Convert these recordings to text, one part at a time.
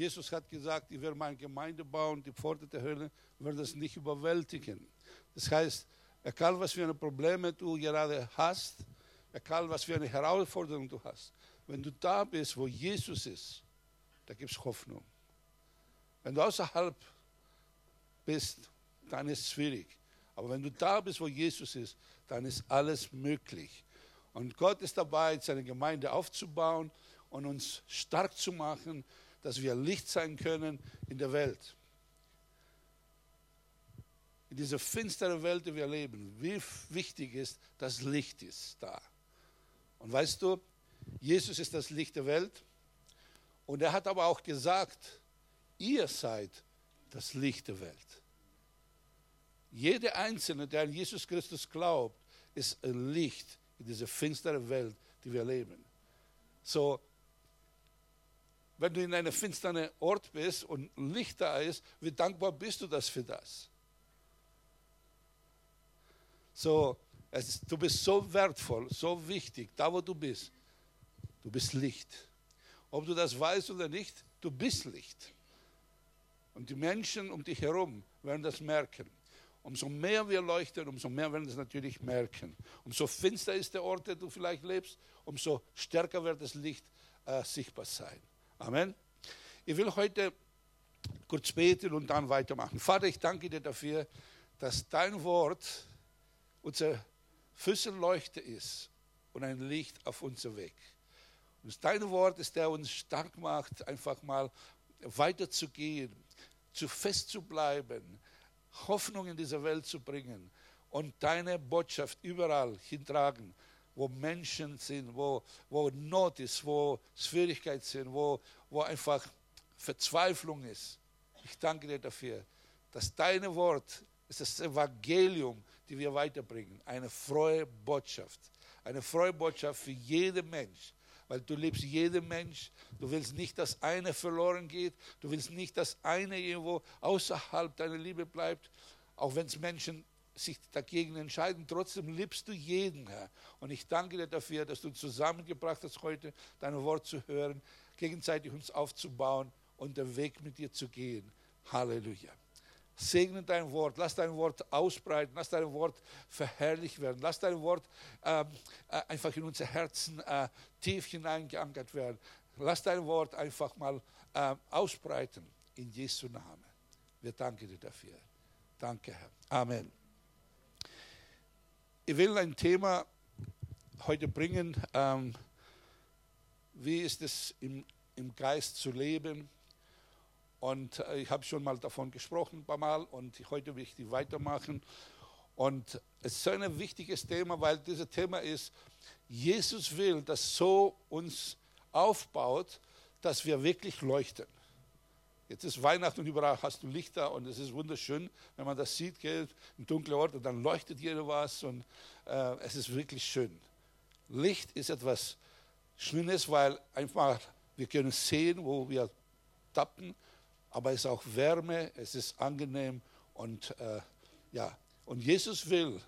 Jesus hat gesagt, ich werde meine Gemeinde bauen, die Pforte der Hölle wird es nicht überwältigen. Das heißt, egal was für eine Probleme du gerade hast, egal was für eine Herausforderung du hast, wenn du da bist, wo Jesus ist, da gibt es Hoffnung. Wenn du außerhalb bist, dann ist es schwierig. Aber wenn du da bist, wo Jesus ist, dann ist alles möglich. Und Gott ist dabei, seine Gemeinde aufzubauen und uns stark zu machen, dass wir Licht sein können in der Welt. In dieser finsteren Welt, der wir leben, wie wichtig ist, dass Licht ist da. Und weißt du, Jesus ist das Licht der Welt. Und er hat aber auch gesagt, ihr seid das Licht der Welt. Jeder Einzelne, der an Jesus Christus glaubt, ist ein Licht in dieser finsteren Welt, die wir leben. So, wenn du in einem finsteren Ort bist und Licht da ist, wie dankbar bist du das für das? So, ist, du bist so wertvoll, so wichtig, da wo du bist. Du bist Licht. Ob du das weißt oder nicht, du bist Licht. Und die Menschen um dich herum werden das merken. Umso mehr wir leuchten, umso mehr werden es natürlich merken. Umso finster ist der Ort, der du vielleicht lebst, umso stärker wird das Licht äh, sichtbar sein. Amen. Ich will heute kurz beten und dann weitermachen. Vater, ich danke dir dafür, dass dein Wort unser Füßenleuchte ist und ein Licht auf unser Weg. Und dein Wort ist, der uns stark macht, einfach mal weiterzugehen, zu fest zu bleiben, Hoffnung in diese Welt zu bringen und deine Botschaft überall hintragen, wo Menschen sind, wo, wo Not ist, wo Schwierigkeiten sind, wo, wo einfach Verzweiflung ist. Ich danke dir dafür, dass dein Wort ist das Evangelium, die wir weiterbringen. Eine frohe Botschaft. Eine frohe Botschaft für jeden Mensch weil du liebst jeden Mensch. Du willst nicht, dass einer verloren geht. Du willst nicht, dass einer irgendwo außerhalb deiner Liebe bleibt. Auch wenn es Menschen sich dagegen entscheiden, trotzdem liebst du jeden, Herr. Und ich danke dir dafür, dass du zusammengebracht hast, heute dein Wort zu hören, gegenseitig uns aufzubauen und den Weg mit dir zu gehen. Halleluja. Segne dein Wort, lass dein Wort ausbreiten, lass dein Wort verherrlicht werden, lass dein Wort äh, äh, einfach in unser Herzen äh, tief hineingeankert werden. Lass dein Wort einfach mal äh, ausbreiten in Jesu Namen. Wir danken dir dafür. Danke, Herr. Amen. Ich will ein Thema heute bringen. Ähm, wie ist es im, im Geist zu leben? Und äh, ich habe schon mal davon gesprochen ein paar Mal und heute will ich die weitermachen. Und es ist so ein wichtiges Thema, weil dieses Thema ist, Jesus will, dass so uns aufbaut, dass wir wirklich leuchten. Jetzt ist Weihnachten und überall hast du Lichter und es ist wunderschön, wenn man das sieht, gell, im dunklen Ort und dann leuchtet jeder was und äh, es ist wirklich schön. Licht ist etwas Schönes, weil einfach wir können sehen, wo wir tappen aber es ist auch Wärme, es ist angenehm und äh, ja, und Jesus will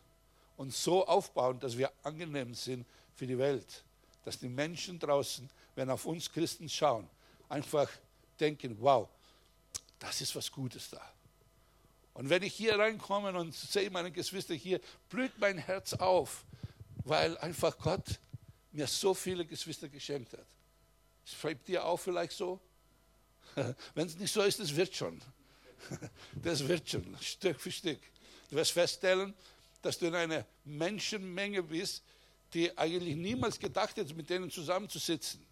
uns so aufbauen, dass wir angenehm sind für die Welt, dass die Menschen draußen, wenn auf uns Christen schauen, einfach denken, wow, das ist was Gutes da. Und wenn ich hier reinkomme und sehe meine Geschwister hier, blüht mein Herz auf, weil einfach Gott mir so viele Geschwister geschenkt hat. Schreibt dir auch vielleicht so? Wenn es nicht so ist, das wird schon. Das wird schon, Stück für Stück. Du wirst feststellen, dass du in einer Menschenmenge bist, die eigentlich niemals gedacht hat, mit denen zusammenzusitzen.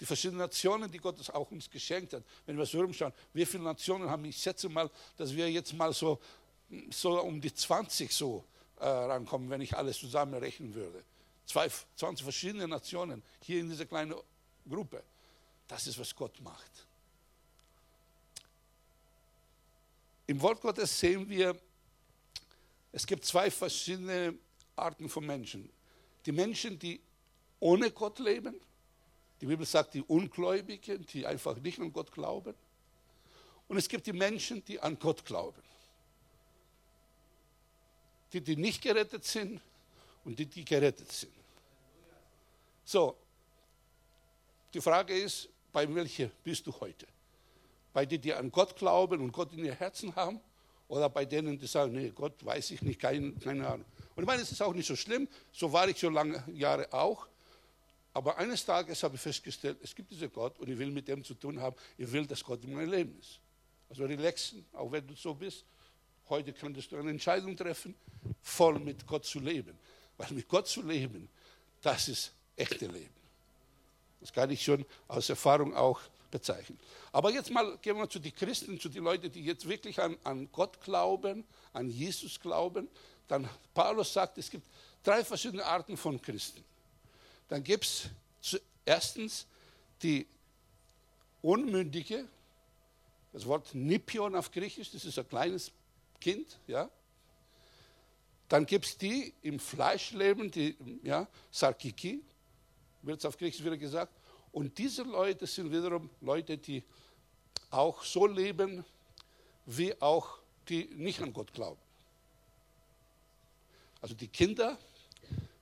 Die verschiedenen Nationen, die Gott auch uns geschenkt hat. Wenn wir so rumschauen, wie viele Nationen haben, ich schätze mal, dass wir jetzt mal so, so um die 20 so äh, rankommen, wenn ich alles zusammenrechnen würde. Zwei, 20 verschiedene Nationen hier in dieser kleinen Gruppe. Das ist, was Gott macht. Im Wort Gottes sehen wir, es gibt zwei verschiedene Arten von Menschen. Die Menschen, die ohne Gott leben, die Bibel sagt, die Ungläubigen, die einfach nicht an Gott glauben. Und es gibt die Menschen, die an Gott glauben. Die, die nicht gerettet sind und die, die gerettet sind. So, die Frage ist, bei welcher bist du heute? Bei denen, die an Gott glauben und Gott in ihr Herzen haben, oder bei denen, die sagen, nee, Gott weiß ich nicht, keine, keine Ahnung. Und ich meine, es ist auch nicht so schlimm, so war ich so lange Jahre auch. Aber eines Tages habe ich festgestellt, es gibt diesen Gott und ich will mit dem zu tun haben. Ich will, dass Gott in meinem Leben ist. Also relaxen, auch wenn du so bist. Heute könntest du eine Entscheidung treffen, voll mit Gott zu leben. Weil mit Gott zu leben, das ist echte Leben. Das kann ich schon aus Erfahrung auch bezeichnen. Aber jetzt mal gehen wir zu den Christen, zu den Leuten, die jetzt wirklich an, an Gott glauben, an Jesus glauben. Dann Paulus sagt, es gibt drei verschiedene Arten von Christen. Dann gibt es erstens die Unmündige, das Wort Nipion auf Griechisch, das ist ein kleines Kind, ja. Dann gibt es die im Fleisch leben, die, ja, Sarkiki, wird es auf Griechisch wieder gesagt. Und diese Leute sind wiederum Leute, die auch so leben, wie auch die nicht an Gott glauben. Also die Kinder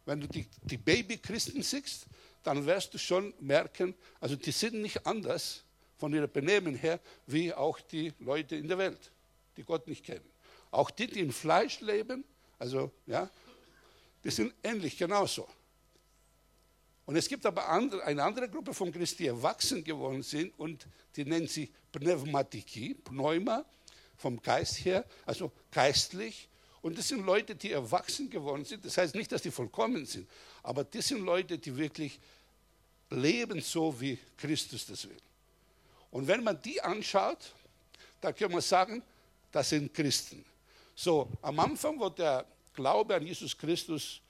wenn du die, die Baby-Christen siehst, dann wirst du schon merken, also die sind nicht anders von ihrem Benehmen her, wie auch die Leute in der Welt, die Gott nicht kennen. Auch die, die im Fleisch leben, also ja, die sind ähnlich genauso. Und es gibt aber andere, eine andere Gruppe von Christen, die erwachsen geworden sind und die nennen sie Pneumatiki, Pneuma, vom Geist her, also geistlich und das sind Leute, die erwachsen geworden sind. Das heißt nicht, dass die vollkommen sind, aber das sind Leute, die wirklich leben so, wie Christus das will. Und wenn man die anschaut, dann kann man sagen, das sind Christen. So, am Anfang, wo der Glaube an Jesus Christus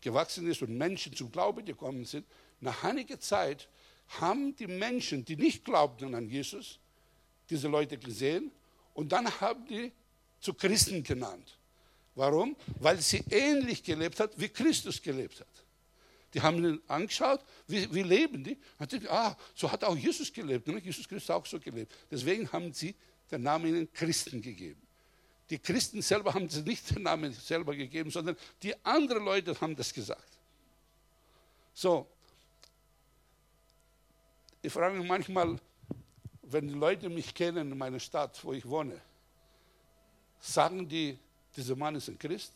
gewachsen ist und Menschen zum Glauben gekommen sind, nach einiger Zeit haben die Menschen, die nicht glaubten an Jesus, diese Leute gesehen und dann haben die zu Christen genannt. Warum? Weil sie ähnlich gelebt hat, wie Christus gelebt hat. Die haben ihn angeschaut, wie, wie leben die? Und die, ah, so hat auch Jesus gelebt. Ne? Jesus Christus auch so gelebt. Deswegen haben sie den Namen ihnen Christen gegeben. Die Christen selber haben nicht den Namen selber gegeben, sondern die anderen Leute haben das gesagt. So, ich frage mich manchmal, wenn die Leute mich kennen in meiner Stadt, wo ich wohne, Sagen die, dieser Mann ist ein Christ?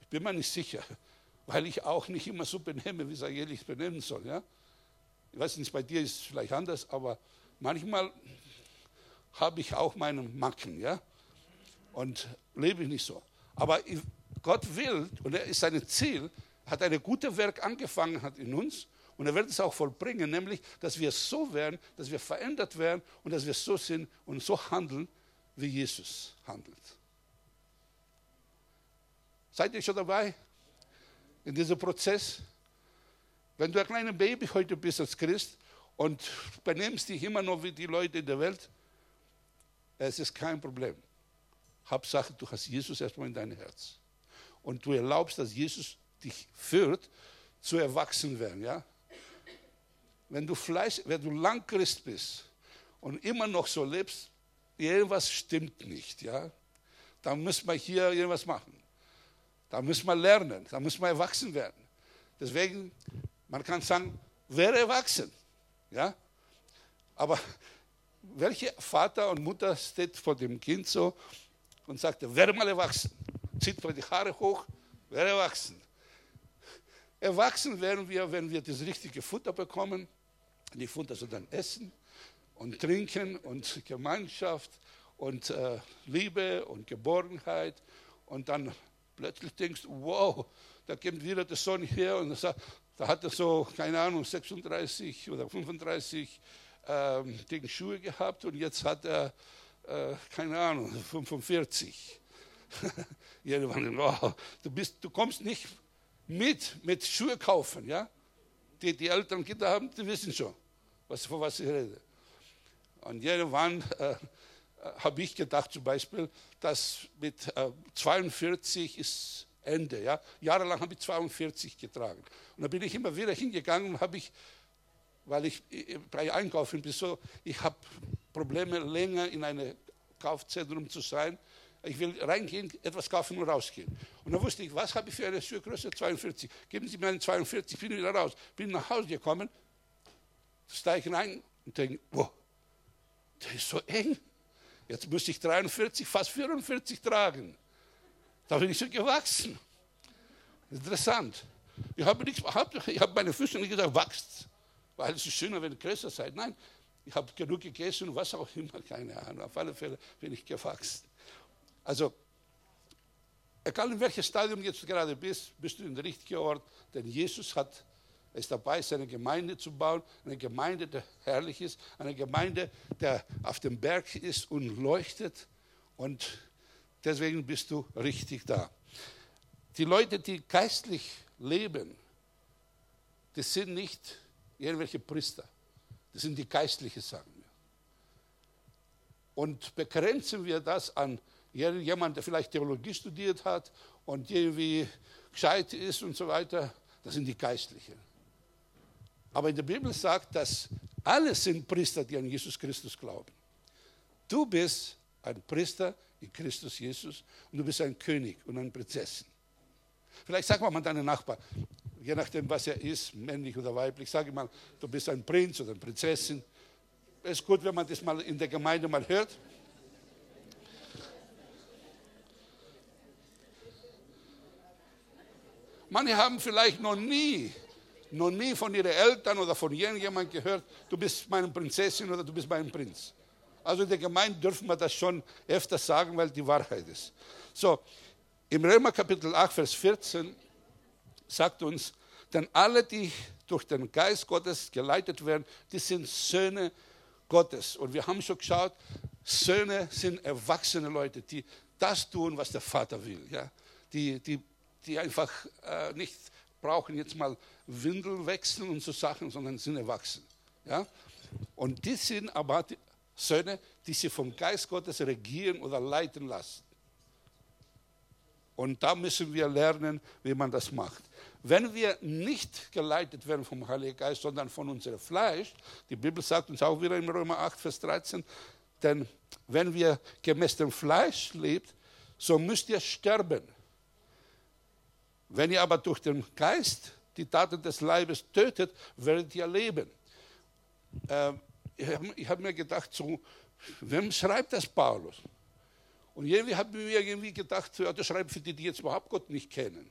Ich bin mir nicht sicher, weil ich auch nicht immer so benehme, wie es eigentlich benennen soll. Ja? Ich weiß nicht, bei dir ist es vielleicht anders, aber manchmal habe ich auch meine Macken ja? und lebe ich nicht so. Aber Gott will, und er ist sein Ziel, hat ein gutes Werk angefangen hat in uns und er wird es auch vollbringen, nämlich, dass wir so werden, dass wir verändert werden und dass wir so sind und so handeln, wie Jesus handelt. Seid ihr schon dabei in diesem Prozess? Wenn du ein kleines Baby heute bist als Christ und benimmst dich immer noch wie die Leute in der Welt, es ist kein Problem. Hauptsache, du hast Jesus erstmal in dein Herz. Und du erlaubst, dass Jesus dich führt, zu erwachsen werden. Ja? Wenn du Fleisch, wenn du lang Christ bist und immer noch so lebst, irgendwas stimmt nicht, ja, dann müssen wir hier irgendwas machen. Da müssen wir lernen, da müssen wir erwachsen werden. Deswegen, man kann sagen, wäre erwachsen, ja. Aber welcher Vater und Mutter steht vor dem Kind so und sagt, werde mal erwachsen, zieht mal die Haare hoch, werde erwachsen. Erwachsen werden wir, wenn wir das richtige Futter bekommen. Die Futter soll dann essen und Trinken und Gemeinschaft und äh, Liebe und Geborgenheit. Und dann plötzlich denkst du, wow, da kommt wieder der Sohn her und sagt, da hat er so, keine Ahnung, 36 oder 35 ähm, Ding Schuhe gehabt und jetzt hat er, äh, keine Ahnung, 45. Irgendwann, wow, du, bist, du kommst nicht mit, mit Schuhe kaufen, ja? Die, die Eltern Kinder haben, die wissen schon, was, von was ich rede. Und irgendwann äh, äh, habe ich gedacht zum Beispiel, dass mit äh, 42 ist Ende. Ja? Jahrelang habe ich 42 getragen. Und da bin ich immer wieder hingegangen und habe ich, weil ich bei Einkaufen bin, so, ich habe Probleme länger in einem Kaufzentrum zu sein. Ich will reingehen, etwas kaufen und rausgehen. Und dann wusste ich, was habe ich für eine Schuhgröße? 42. Geben Sie mir eine 42, bin wieder raus. Bin nach Hause gekommen, steige rein und denke, wow, der ist so eng. Jetzt müsste ich 43, fast 44 tragen. Da bin ich so gewachsen. Interessant. Ich habe nichts. Ich habe meine Füße nicht gesagt, wachst. Weil es ist schöner, wenn ihr größer seid. Nein, ich habe genug gegessen was auch immer, keine Ahnung. Auf alle Fälle bin ich gewachsen. Also, egal in welchem Stadium jetzt gerade bist, bist du in der richtigen Ort, denn Jesus hat er ist dabei, seine Gemeinde zu bauen, eine Gemeinde, die herrlich ist, eine Gemeinde, der auf dem Berg ist und leuchtet. Und deswegen bist du richtig da. Die Leute, die geistlich leben, die sind nicht irgendwelche Priester. Das sind die geistlichen, sagen wir. Und begrenzen wir das an jemanden, der vielleicht Theologie studiert hat und irgendwie gescheit ist und so weiter, das sind die Geistlichen. Aber in der Bibel sagt, dass alle sind Priester, die an Jesus Christus glauben. Du bist ein Priester in Christus Jesus und du bist ein König und eine Prinzessin. Vielleicht sag mal deinen Nachbar, je nachdem, was er ist, männlich oder weiblich, sag mal, du bist ein Prinz oder eine Prinzessin. Es ist gut, wenn man das mal in der Gemeinde mal hört. Manche haben vielleicht noch nie noch nie von ihren Eltern oder von irgendjemandem gehört, du bist meine Prinzessin oder du bist mein Prinz. Also in der Gemeinde dürfen wir das schon öfter sagen, weil die Wahrheit ist. So, im Römer Kapitel 8, Vers 14 sagt uns, denn alle, die durch den Geist Gottes geleitet werden, die sind Söhne Gottes. Und wir haben schon geschaut, Söhne sind erwachsene Leute, die das tun, was der Vater will. Ja? Die, die, die einfach äh, nicht brauchen jetzt mal Windeln wechseln und so Sachen, sondern sind erwachsen. Ja? Und die sind aber die Söhne, die sich vom Geist Gottes regieren oder leiten lassen. Und da müssen wir lernen, wie man das macht. Wenn wir nicht geleitet werden vom Heiligen Geist, sondern von unserem Fleisch, die Bibel sagt uns auch wieder in Römer 8, Vers 13, denn wenn wir gemäß dem Fleisch lebt, so müsst ihr sterben. Wenn ihr aber durch den Geist die Taten des Leibes tötet, werdet ihr leben. Äh, ich habe hab mir gedacht, so, wem schreibt das Paulus? Und irgendwie habe ich mir irgendwie gedacht, ja, das schreibt für die, die jetzt überhaupt Gott nicht kennen.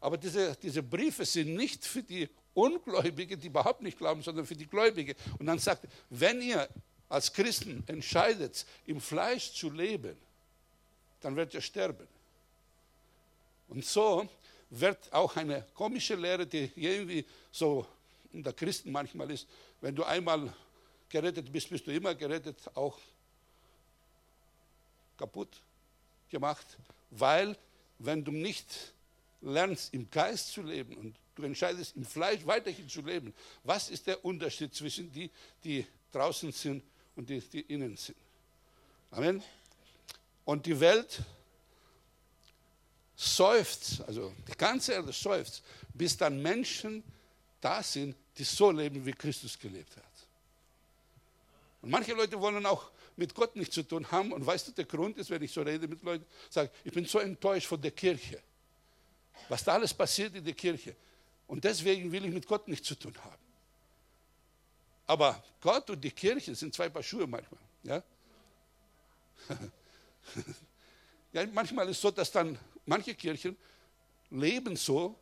Aber diese, diese Briefe sind nicht für die Ungläubigen, die überhaupt nicht glauben, sondern für die Gläubigen. Und dann sagt, wenn ihr als Christen entscheidet, im Fleisch zu leben, dann werdet ihr sterben. Und so wird auch eine komische Lehre, die irgendwie so unter Christen manchmal ist, wenn du einmal gerettet bist, bist du immer gerettet, auch kaputt gemacht, weil wenn du nicht lernst, im Geist zu leben und du entscheidest, im Fleisch weiterhin zu leben, was ist der Unterschied zwischen die, die draußen sind und die, die innen sind? Amen. Und die Welt seufzt, also die ganze Erde seufzt, bis dann Menschen da sind, die so leben, wie Christus gelebt hat. Und manche Leute wollen auch mit Gott nichts zu tun haben. Und weißt du, der Grund ist, wenn ich so rede mit Leuten, sage ich bin so enttäuscht von der Kirche. Was da alles passiert in der Kirche. Und deswegen will ich mit Gott nichts zu tun haben. Aber Gott und die Kirche sind zwei Paar Schuhe manchmal. Ja? ja, manchmal ist es so, dass dann manche Kirchen leben so,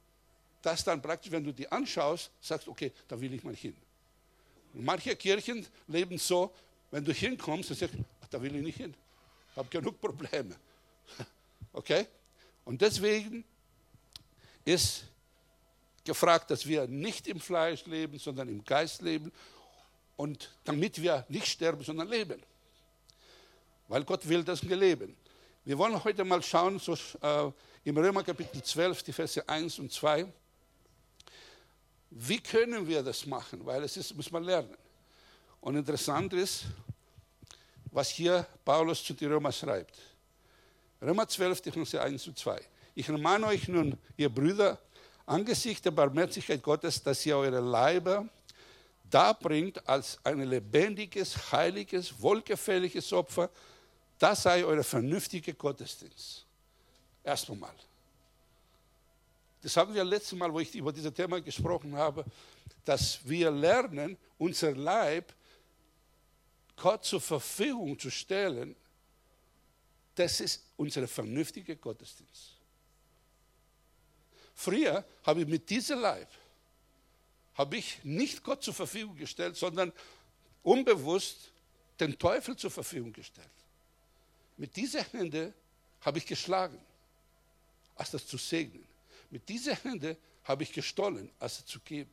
dass dann praktisch, wenn du die anschaust, sagst, okay, da will ich mal hin. Und manche Kirchen leben so, wenn du hinkommst und sagst, ach, da will ich nicht hin, ich habe genug Probleme. Okay? Und deswegen ist gefragt, dass wir nicht im Fleisch leben, sondern im Geist leben und damit wir nicht sterben, sondern leben. Weil Gott will, dass wir leben. Wir wollen heute mal schauen, so, äh, im Römer Kapitel 12, die Verse 1 und 2. Wie können wir das machen? Weil es ist, muss man lernen. Und interessant ist, was hier Paulus zu den Römer schreibt. Römer 12, die Verse 1 und 2. Ich ermahne euch nun, ihr Brüder, angesichts der Barmherzigkeit Gottes, dass ihr eure Leiber darbringt als ein lebendiges, heiliges, wohlgefälliges Opfer, das sei euer vernünftiger Gottesdienst. Erstmal. Das haben wir letztes Mal, wo ich über dieses Thema gesprochen habe, dass wir lernen, unser Leib Gott zur Verfügung zu stellen, das ist unser vernünftiger Gottesdienst. Früher habe ich mit diesem Leib, habe ich nicht Gott zur Verfügung gestellt, sondern unbewusst den Teufel zur Verfügung gestellt. Mit dieser Hände habe ich geschlagen, als das zu segnen. Mit dieser Hände habe ich gestohlen, als es zu geben.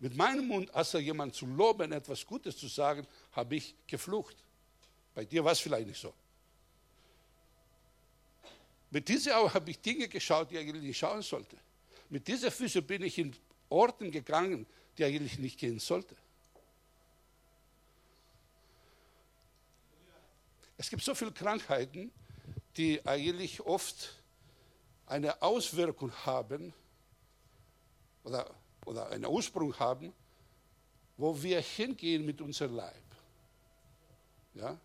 Mit meinem Mund, als er jemand zu loben, etwas Gutes zu sagen, habe ich geflucht. Bei dir war es vielleicht nicht so. Mit dieser Augen habe ich Dinge geschaut, die ich eigentlich nicht schauen sollte. Mit dieser Füße bin ich in Orten gegangen, die ich eigentlich nicht gehen sollte. Es gibt so viele Krankheiten, die eigentlich oft eine Auswirkung haben oder, oder einen Ursprung haben, wo wir hingehen mit unserem Leib. Ja?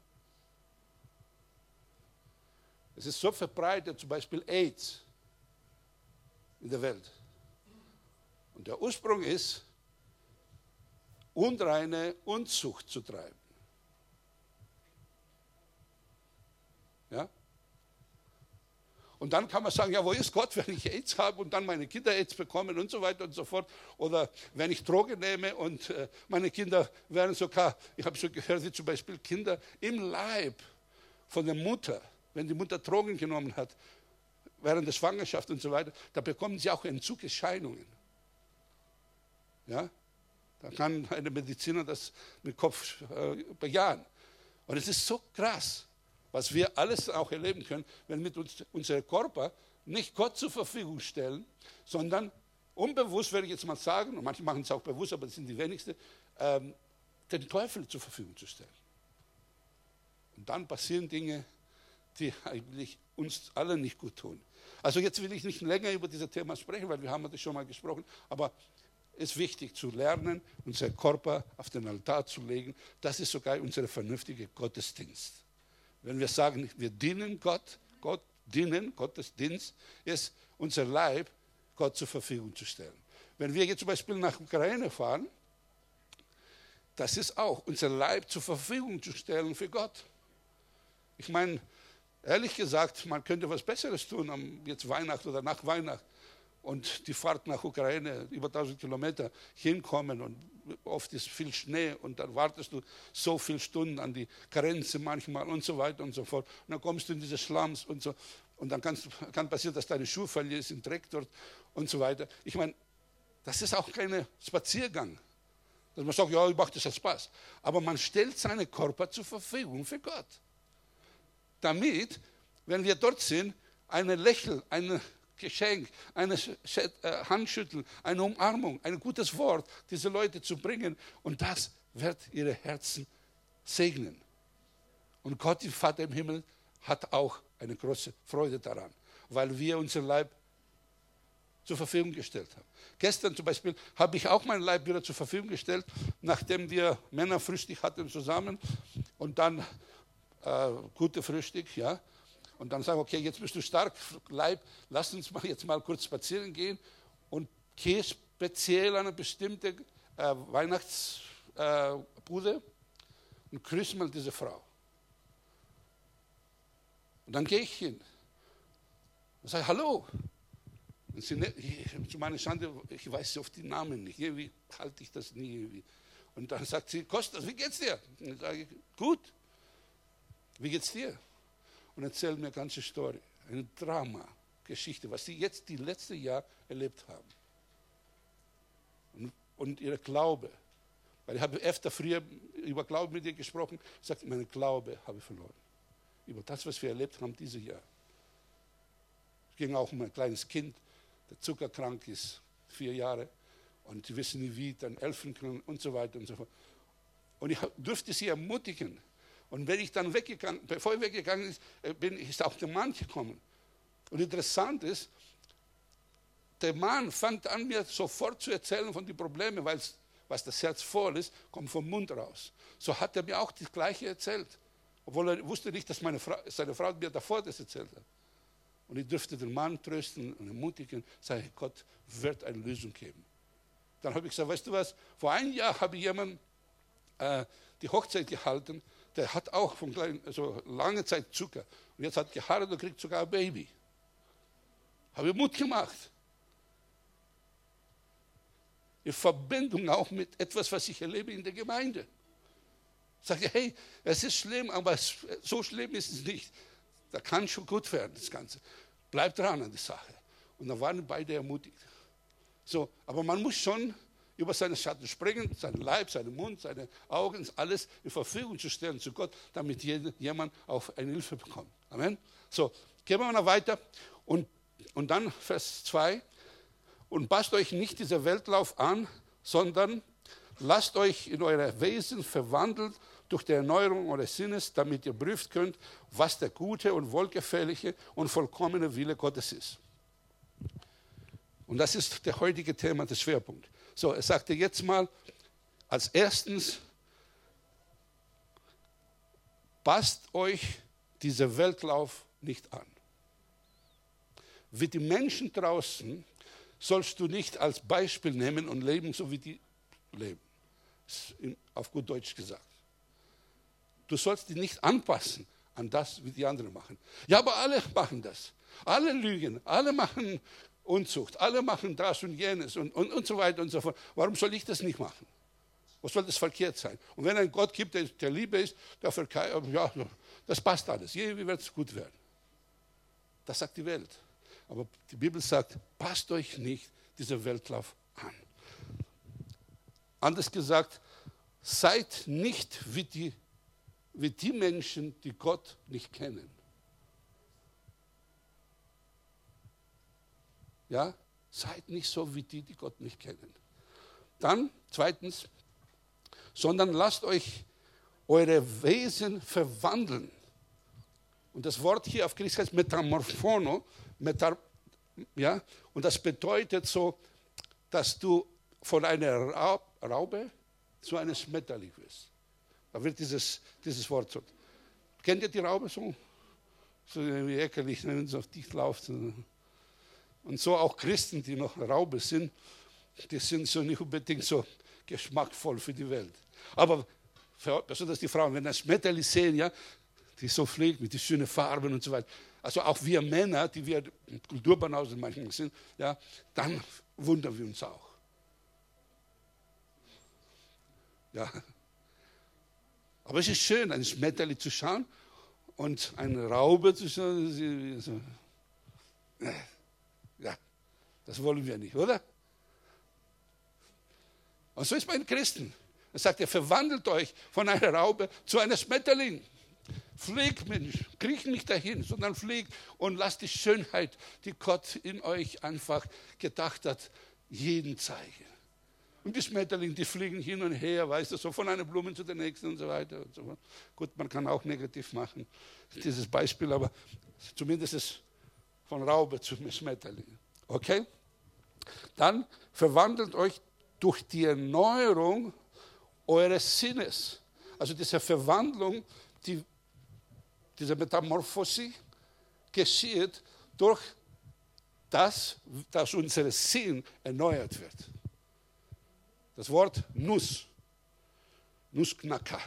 Es ist so verbreitet, zum Beispiel AIDS in der Welt. Und der Ursprung ist, unreine Unzucht zu treiben. Ja? Und dann kann man sagen, ja, wo ist Gott, wenn ich AIDS habe und dann meine Kinder AIDS bekommen und so weiter und so fort. Oder wenn ich Drogen nehme und äh, meine Kinder werden sogar, ich habe so gehört, zum Beispiel Kinder im Leib von der Mutter, wenn die Mutter Drogen genommen hat, während der Schwangerschaft und so weiter, da bekommen sie auch Entzugserscheinungen. Ja? Da kann eine Mediziner das mit Kopf äh, bejahen. Und es ist so krass was wir alles auch erleben können, wenn wir uns unsere Körper nicht Gott zur Verfügung stellen, sondern unbewusst, werde ich jetzt mal sagen, und manche machen es auch bewusst, aber das sind die wenigsten, ähm, den Teufel zur Verfügung zu stellen. Und dann passieren Dinge, die eigentlich uns alle nicht gut tun. Also jetzt will ich nicht länger über dieses Thema sprechen, weil wir haben das schon mal gesprochen, aber es ist wichtig zu lernen, unser Körper auf den Altar zu legen. Das ist sogar unser vernünftiger Gottesdienst. Wenn wir sagen, wir dienen Gott, Gott dienen, Gottesdienst, ist unser Leib Gott zur Verfügung zu stellen. Wenn wir jetzt zum Beispiel nach Ukraine fahren, das ist auch unser Leib zur Verfügung zu stellen für Gott. Ich meine, ehrlich gesagt, man könnte was Besseres tun jetzt Weihnachten oder nach Weihnachten und die Fahrt nach Ukraine über 1000 Kilometer hinkommen und oft ist viel Schnee und dann wartest du so viele Stunden an die Grenze manchmal und so weiter und so fort. Und dann kommst du in diese Slums und so und dann kannst, kann passieren, dass deine Schuhe verlierst im Dreck dort und so weiter. Ich meine, das ist auch kein Spaziergang. Dass man sagt, ja, ich mache das als Spaß. Aber man stellt seinen Körper zur Verfügung für Gott. Damit, wenn wir dort sind, eine Lächeln, eine Geschenk, eine äh, Handschüttel, eine Umarmung, ein gutes Wort, diese Leute zu bringen. Und das wird ihre Herzen segnen. Und Gott, der Vater im Himmel, hat auch eine große Freude daran, weil wir unseren Leib zur Verfügung gestellt haben. Gestern zum Beispiel habe ich auch meinen Leib wieder zur Verfügung gestellt, nachdem wir Männer Frühstück hatten zusammen und dann äh, gute Frühstück, ja und dann sagen, okay, jetzt bist du stark, Leib, lass uns mal jetzt mal kurz spazieren gehen und geh speziell an eine bestimmte äh, Weihnachtsbude äh, und grüß mal diese Frau. Und dann gehe ich hin und sage, hallo. Und sie, zu meiner Schande, ich weiß oft die Namen nicht, irgendwie halte ich das nie. Irgendwie. Und dann sagt sie, Kostas, wie geht's dir? Und dann sage ich, gut. Wie geht's dir? Und erzählen mir eine ganze Story, eine Drama-Geschichte, was sie jetzt die letzten Jahre erlebt haben. Und, und ihr Glaube. Weil ich habe öfter früher über Glauben mit ihr gesprochen, sagt, mein Glaube habe ich verloren. Über das, was wir erlebt haben dieses Jahr. Es ging auch um ein kleines Kind, der zuckerkrank ist, vier Jahre, und sie wissen nie wie, dann Elfen können und so weiter und so fort. Und ich durfte sie ermutigen, und wenn ich dann weggegangen, bevor ich weggegangen äh, bin, ist auch der Mann gekommen. Und interessant ist, der Mann fängt an, mir sofort zu erzählen von den Problemen, weil was das Herz voll ist, kommt vom Mund raus. So hat er mir auch das Gleiche erzählt. Obwohl er wusste nicht, dass Frau, seine Frau mir davor das erzählt hat. Und ich dürfte den Mann trösten und ermutigen, sagen, Gott wird eine Lösung geben. Dann habe ich gesagt, weißt du was, vor einem Jahr habe ich jemanden, äh, die Hochzeit gehalten, der hat auch von klein, also lange Zeit Zucker. Und jetzt hat geheiratet und kriegt sogar ein Baby. Habe ich Mut gemacht. In Verbindung auch mit etwas, was ich erlebe in der Gemeinde. Sage, hey, es ist schlimm, aber so schlimm ist es nicht. Da kann schon gut werden, das Ganze. Bleib dran an die Sache. Und dann waren beide ermutigt. So, aber man muss schon über seine Schatten springen, seinen Leib, seinen Mund, seine Augen, alles in Verfügung zu stellen zu Gott, damit jemand auf eine Hilfe bekommt. Amen. So, gehen wir mal weiter. Und, und dann Vers 2. Und passt euch nicht dieser Weltlauf an, sondern lasst euch in euer Wesen verwandeln durch die Erneuerung eures Sinnes, damit ihr prüft könnt, was der gute und wohlgefällige und vollkommene Wille Gottes ist. Und das ist der heutige Thema, der Schwerpunkt. So, er sagte jetzt mal, als erstens, passt euch dieser Weltlauf nicht an. Wie die Menschen draußen sollst du nicht als Beispiel nehmen und leben, so wie die leben. Auf gut Deutsch gesagt. Du sollst dich nicht anpassen an das, wie die anderen machen. Ja, aber alle machen das. Alle lügen, alle machen Unzucht, alle machen das und jenes und, und, und so weiter und so fort. Warum soll ich das nicht machen? Was soll das verkehrt sein? Und wenn ein Gott gibt, der, der Liebe ist, der ja, das passt alles. Irgendwie wird es gut werden. Das sagt die Welt. Aber die Bibel sagt, passt euch nicht dieser Weltlauf an. Anders gesagt, seid nicht wie die, wie die Menschen, die Gott nicht kennen. Ja, seid nicht so wie die, die Gott nicht kennen. Dann, zweitens, sondern lasst euch eure Wesen verwandeln. Und das Wort hier auf Griechisch heißt Metamorphono, metar, ja, und das bedeutet so, dass du von einer Raube zu einem Schmetterling wirst. Da wird dieses, dieses Wort so. Kennt ihr die Raube so? So wie eckerlich, wenn es auf dich läuft. Und so auch Christen, die noch Raube sind, die sind so nicht unbedingt so geschmackvoll für die Welt. Aber besonders die Frauen, wenn das Schmetterli sehen, ja, die so fliegt mit den schönen Farben und so weiter. Also auch wir Männer, die wir Kulturbanausen manchmal sind, ja, dann wundern wir uns auch. Ja. Aber es ist schön, ein Schmetterli zu schauen und eine Raube zu schauen. Das wollen wir nicht, oder? Und so ist bei den Christen. Er sagt, er verwandelt euch von einer Raube zu einer Schmetterling. Fliegt, Mensch, kriech nicht dahin, sondern fliegt und lasst die Schönheit, die Gott in euch einfach gedacht hat, jeden zeigen. Und die Schmetterlinge, die fliegen hin und her, weißt du, so von einer Blume zu der nächsten und so weiter. Und so. Gut, man kann auch negativ machen, dieses Beispiel, aber zumindest ist von Raube zu Schmetterling. Okay? Dann verwandelt euch durch die Erneuerung eures Sinnes. Also diese Verwandlung, die, diese Metamorphose geschieht durch das, dass unser Sinn erneuert wird. Das Wort Nuss, Nussknacker.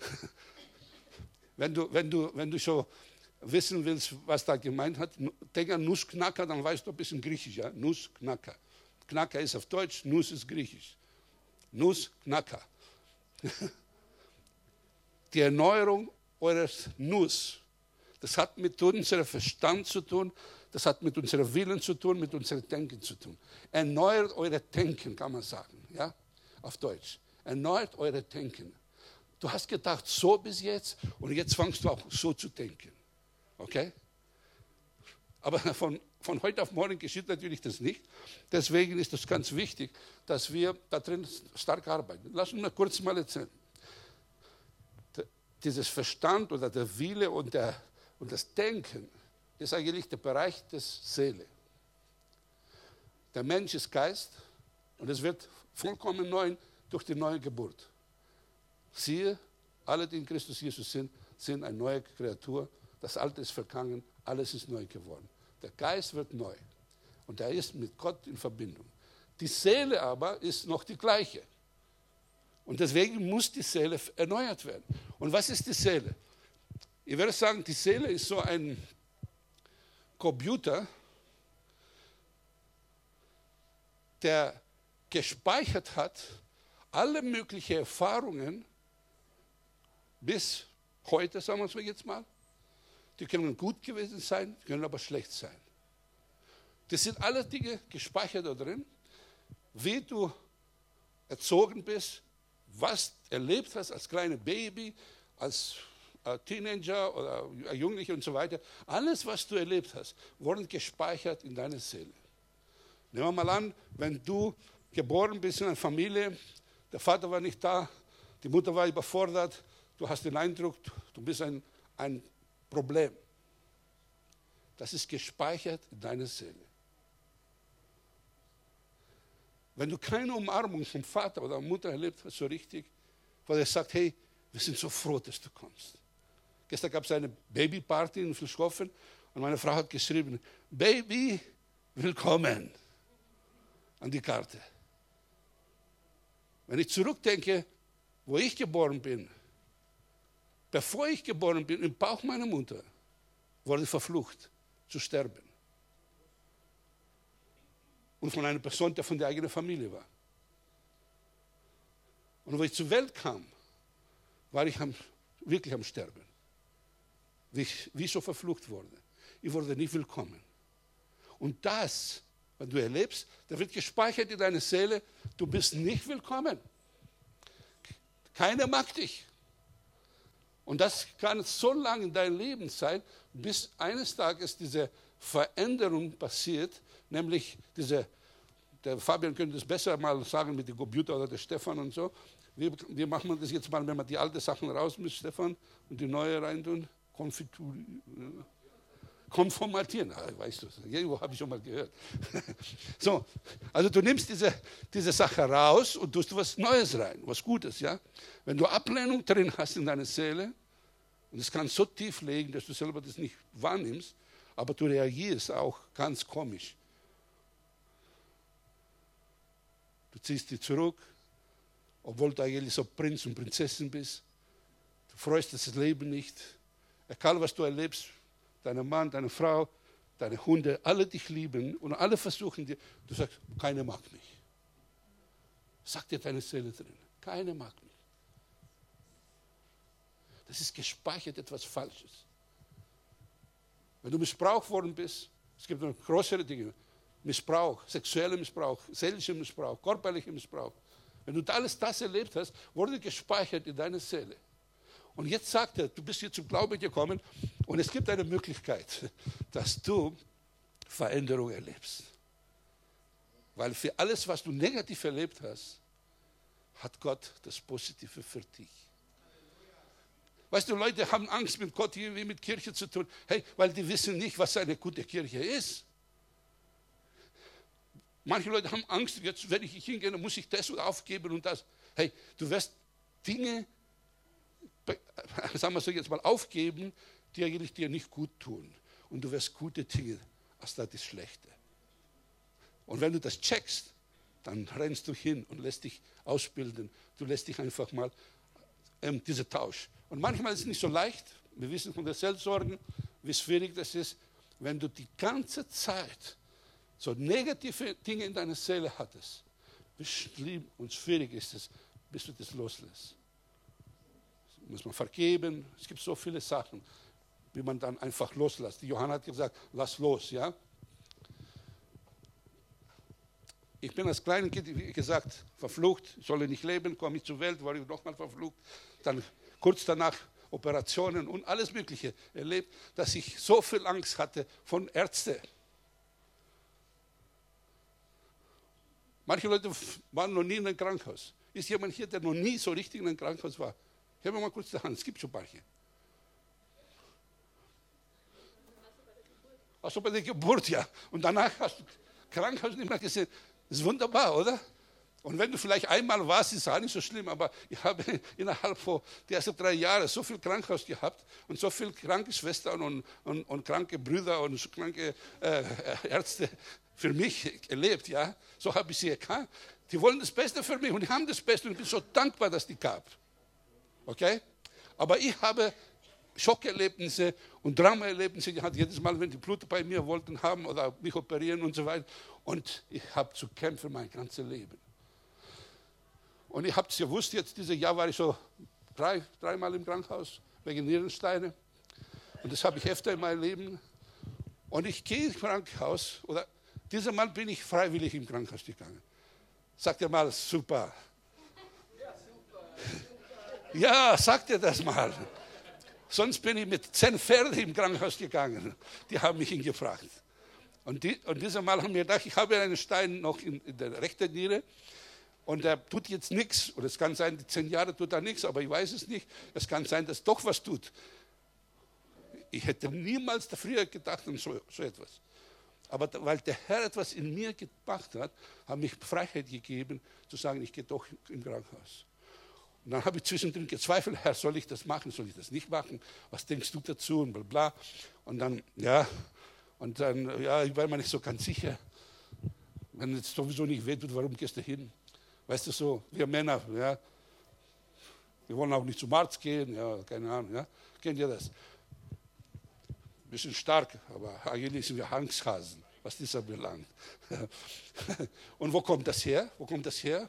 Wenn du, wenn du, wenn du schon wissen willst, was da gemeint hat, denk an Nussknacker, dann weißt du ein bisschen Griechisch. Ja? Nussknacker. Knacker ist auf Deutsch, Nuss ist Griechisch. Nussknacker. Die Erneuerung eures Nuss, das hat mit unserem Verstand zu tun, das hat mit unserem Willen zu tun, mit unserem Denken zu tun. Erneuert eure Denken, kann man sagen, ja, auf Deutsch. Erneuert eure Denken. Du hast gedacht, so bis jetzt, und jetzt fangst du auch so zu denken. Okay? Aber von, von heute auf morgen geschieht natürlich das nicht. Deswegen ist es ganz wichtig, dass wir da drin stark arbeiten. Lass uns mal kurz mal erzählen. Dieses Verstand oder der Wille und, der, und das Denken ist eigentlich der Bereich des Seele. Der Mensch ist Geist und es wird vollkommen neu durch die neue Geburt. Siehe, alle, die in Christus Jesus sind, sind eine neue Kreatur das Alte ist vergangen, alles ist neu geworden. Der Geist wird neu und er ist mit Gott in Verbindung. Die Seele aber ist noch die gleiche. Und deswegen muss die Seele erneuert werden. Und was ist die Seele? Ich würde sagen, die Seele ist so ein Computer, der gespeichert hat alle möglichen Erfahrungen bis heute, sagen wir es jetzt mal. Die können gut gewesen sein, können aber schlecht sein. Das sind alle Dinge gespeichert da drin, wie du erzogen bist, was erlebt hast als kleines Baby, als Teenager oder Jugendlicher und so weiter. Alles, was du erlebt hast, wurde gespeichert in deiner Seele. Nehmen wir mal an, wenn du geboren bist in einer Familie, der Vater war nicht da, die Mutter war überfordert, du hast den Eindruck, du bist ein, ein Problem. Das ist gespeichert in deiner Seele. Wenn du keine Umarmung vom Vater oder Mutter erlebt hast, so richtig, wo er sagt, hey, wir sind so froh, dass du kommst. Gestern gab es eine Babyparty in Vilshofen und meine Frau hat geschrieben, Baby, willkommen an die Karte. Wenn ich zurückdenke, wo ich geboren bin, bevor ich geboren bin, im Bauch meiner Mutter, wurde verflucht zu sterben. Und von einer Person, der von der eigenen Familie war. Und wo ich zur Welt kam, war ich am, wirklich am Sterben. Wie ich, wie so verflucht wurde. Ich wurde nicht willkommen. Und das wenn du erlebst, da wird gespeichert in deiner Seele, du bist nicht willkommen. Keiner mag dich. Und das kann so lange in deinem Leben sein, bis eines Tages diese Veränderung passiert, nämlich diese, der Fabian könnte es besser mal sagen mit dem Computer oder der Stefan und so. Wie, wie machen wir das jetzt mal, wenn wir die alten Sachen raus mit Stefan und die neue reintun? Konfitur. Konformatieren, ah, weißt du, irgendwo habe ich schon mal gehört. so, also du nimmst diese, diese Sache raus und tust was Neues rein, was Gutes, ja. Wenn du Ablehnung drin hast in deiner Seele, und es kann so tief legen, dass du selber das nicht wahrnimmst, aber du reagierst auch ganz komisch. Du ziehst dich zurück, obwohl du eigentlich so Prinz und Prinzessin bist. Du freust das Leben nicht. Egal, was du erlebst, dein Mann, deine Frau, deine Hunde, alle dich lieben und alle versuchen dir, du sagst, keiner mag mich. Sagt dir deine Seele drin, keiner mag mich. Das ist gespeichert etwas Falsches. Wenn du missbraucht worden bist, es gibt noch größere Dinge, Missbrauch, sexueller Missbrauch, seelischer Missbrauch, körperlicher Missbrauch. Wenn du alles das erlebt hast, wurde gespeichert in deiner Seele. Und jetzt sagt er, du bist hier zum Glauben gekommen und es gibt eine Möglichkeit, dass du Veränderung erlebst. Weil für alles, was du negativ erlebt hast, hat Gott das Positive für dich. Weißt du, Leute haben Angst mit Gott irgendwie mit Kirche zu tun. Hey, weil die wissen nicht, was eine gute Kirche ist. Manche Leute haben Angst, jetzt, wenn ich hingehe, muss ich das aufgeben und das. Hey, du wirst Dinge sagen wir so jetzt mal, aufgeben, die eigentlich dir nicht gut tun. Und du wirst gute Dinge als das Schlechte. Und wenn du das checkst, dann rennst du hin und lässt dich ausbilden. Du lässt dich einfach mal ähm, dieser Tausch. Und manchmal ist es nicht so leicht. Wir wissen von der Selbstsorgen, wie schwierig das ist, wenn du die ganze Zeit so negative Dinge in deiner Seele hattest. Wie schlimm und schwierig ist es, bis du das loslässt muss man vergeben. Es gibt so viele Sachen, wie man dann einfach loslässt. Die Johanna hat gesagt, lass los, ja. Ich bin als kleines Kind, wie gesagt, verflucht, solle nicht leben, komme ich zur Welt, war ich nochmal verflucht. Dann kurz danach Operationen und alles Mögliche erlebt, dass ich so viel Angst hatte von Ärzten. Manche Leute waren noch nie in einem Krankenhaus. Ist jemand hier, der noch nie so richtig in einem Krankenhaus war? Hör mir mal kurz die Hand, es gibt schon manche. Also bei der Geburt, ja. Und danach hast du Krankenhaus nicht mehr gesehen. Ist wunderbar, oder? Und wenn du vielleicht einmal warst, ist es auch nicht so schlimm, aber ich habe innerhalb von der ersten drei Jahren so viel Krankenhaus gehabt und so viele Krankenschwestern und, und, und kranke Brüder und kranke äh, Ärzte für mich erlebt, ja. So habe ich sie erkannt. Die wollen das Beste für mich und die haben das Beste und ich bin so dankbar, dass die gab. Okay? Aber ich habe Schockerlebnisse und Dramaerlebnisse gehabt, jedes Mal, wenn die Blut bei mir wollten haben oder mich operieren und so weiter. Und ich habe zu kämpfen mein ganzes Leben. Und ich habe es gewusst, jetzt dieses Jahr war ich so drei, dreimal im Krankenhaus wegen Nierensteine. Und das habe ich öfter in meinem Leben. Und ich gehe ins Krankenhaus, oder dieses Mal bin ich freiwillig im Krankenhaus gegangen. Sagt er mal, super. Ja, sagt er das mal. Sonst bin ich mit zehn Pferden im Krankenhaus gegangen. Die haben mich hingefragt. Und, die, und dieses Mal haben wir gedacht, ich habe einen Stein noch in, in der rechten Niere und der tut jetzt nichts. Oder es kann sein, die zehn Jahre tut er nichts, aber ich weiß es nicht. Es kann sein, dass doch was tut. Ich hätte niemals früher gedacht an so, so etwas. Aber da, weil der Herr etwas in mir gemacht hat, hat mich Freiheit gegeben, zu sagen, ich gehe doch im Krankenhaus. Und dann habe ich zwischendrin gezweifelt, Herr, soll ich das machen, soll ich das nicht machen? Was denkst du dazu? Und bla bla. Und dann, ja, und dann, ja, ich war mir nicht so ganz sicher. Wenn es sowieso nicht wehtut, warum gehst du hin? Weißt du so, wir Männer, ja, wir wollen auch nicht zum Arzt gehen, ja, keine Ahnung, ja. Kennt ihr das? bisschen stark, aber eigentlich sind wir Angsthasen, was das anbelangt. Und wo kommt das her? Wo kommt das her?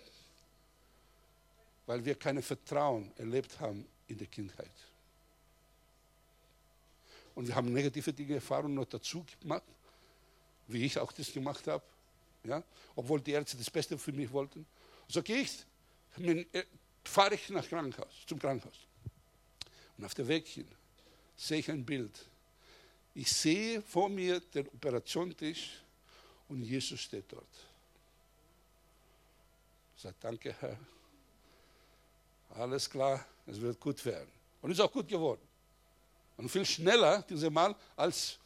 Weil wir kein Vertrauen erlebt haben in der Kindheit. Und wir haben negative Dinge, Erfahrungen noch dazu gemacht, wie ich auch das gemacht habe. Ja? Obwohl die Ärzte das Beste für mich wollten. So gehe ich, äh, fahre ich nach Krankenhaus, zum Krankenhaus. Und auf dem Weg hin sehe ich ein Bild ich sehe vor mir den Operationstisch und Jesus steht dort. Ich sage, danke Herr. Alles klar, es wird gut werden. Und ist auch gut geworden. Und viel schneller dieses Mal als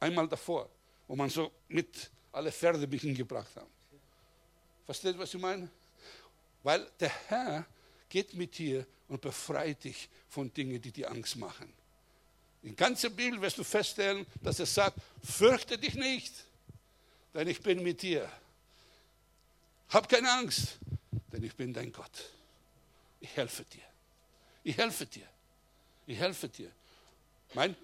einmal davor, wo man so mit alle Pferde mich hingebracht hat. Versteht, was ich meine? Weil der Herr geht mit dir und befreit dich von Dingen, die dir Angst machen. In ganzer Bibel wirst du feststellen, dass er sagt, fürchte dich nicht, denn ich bin mit dir. Hab keine Angst, denn ich bin dein Gott. Ich helfe dir. Ich helfe dir. Ich helfe dir. Mein,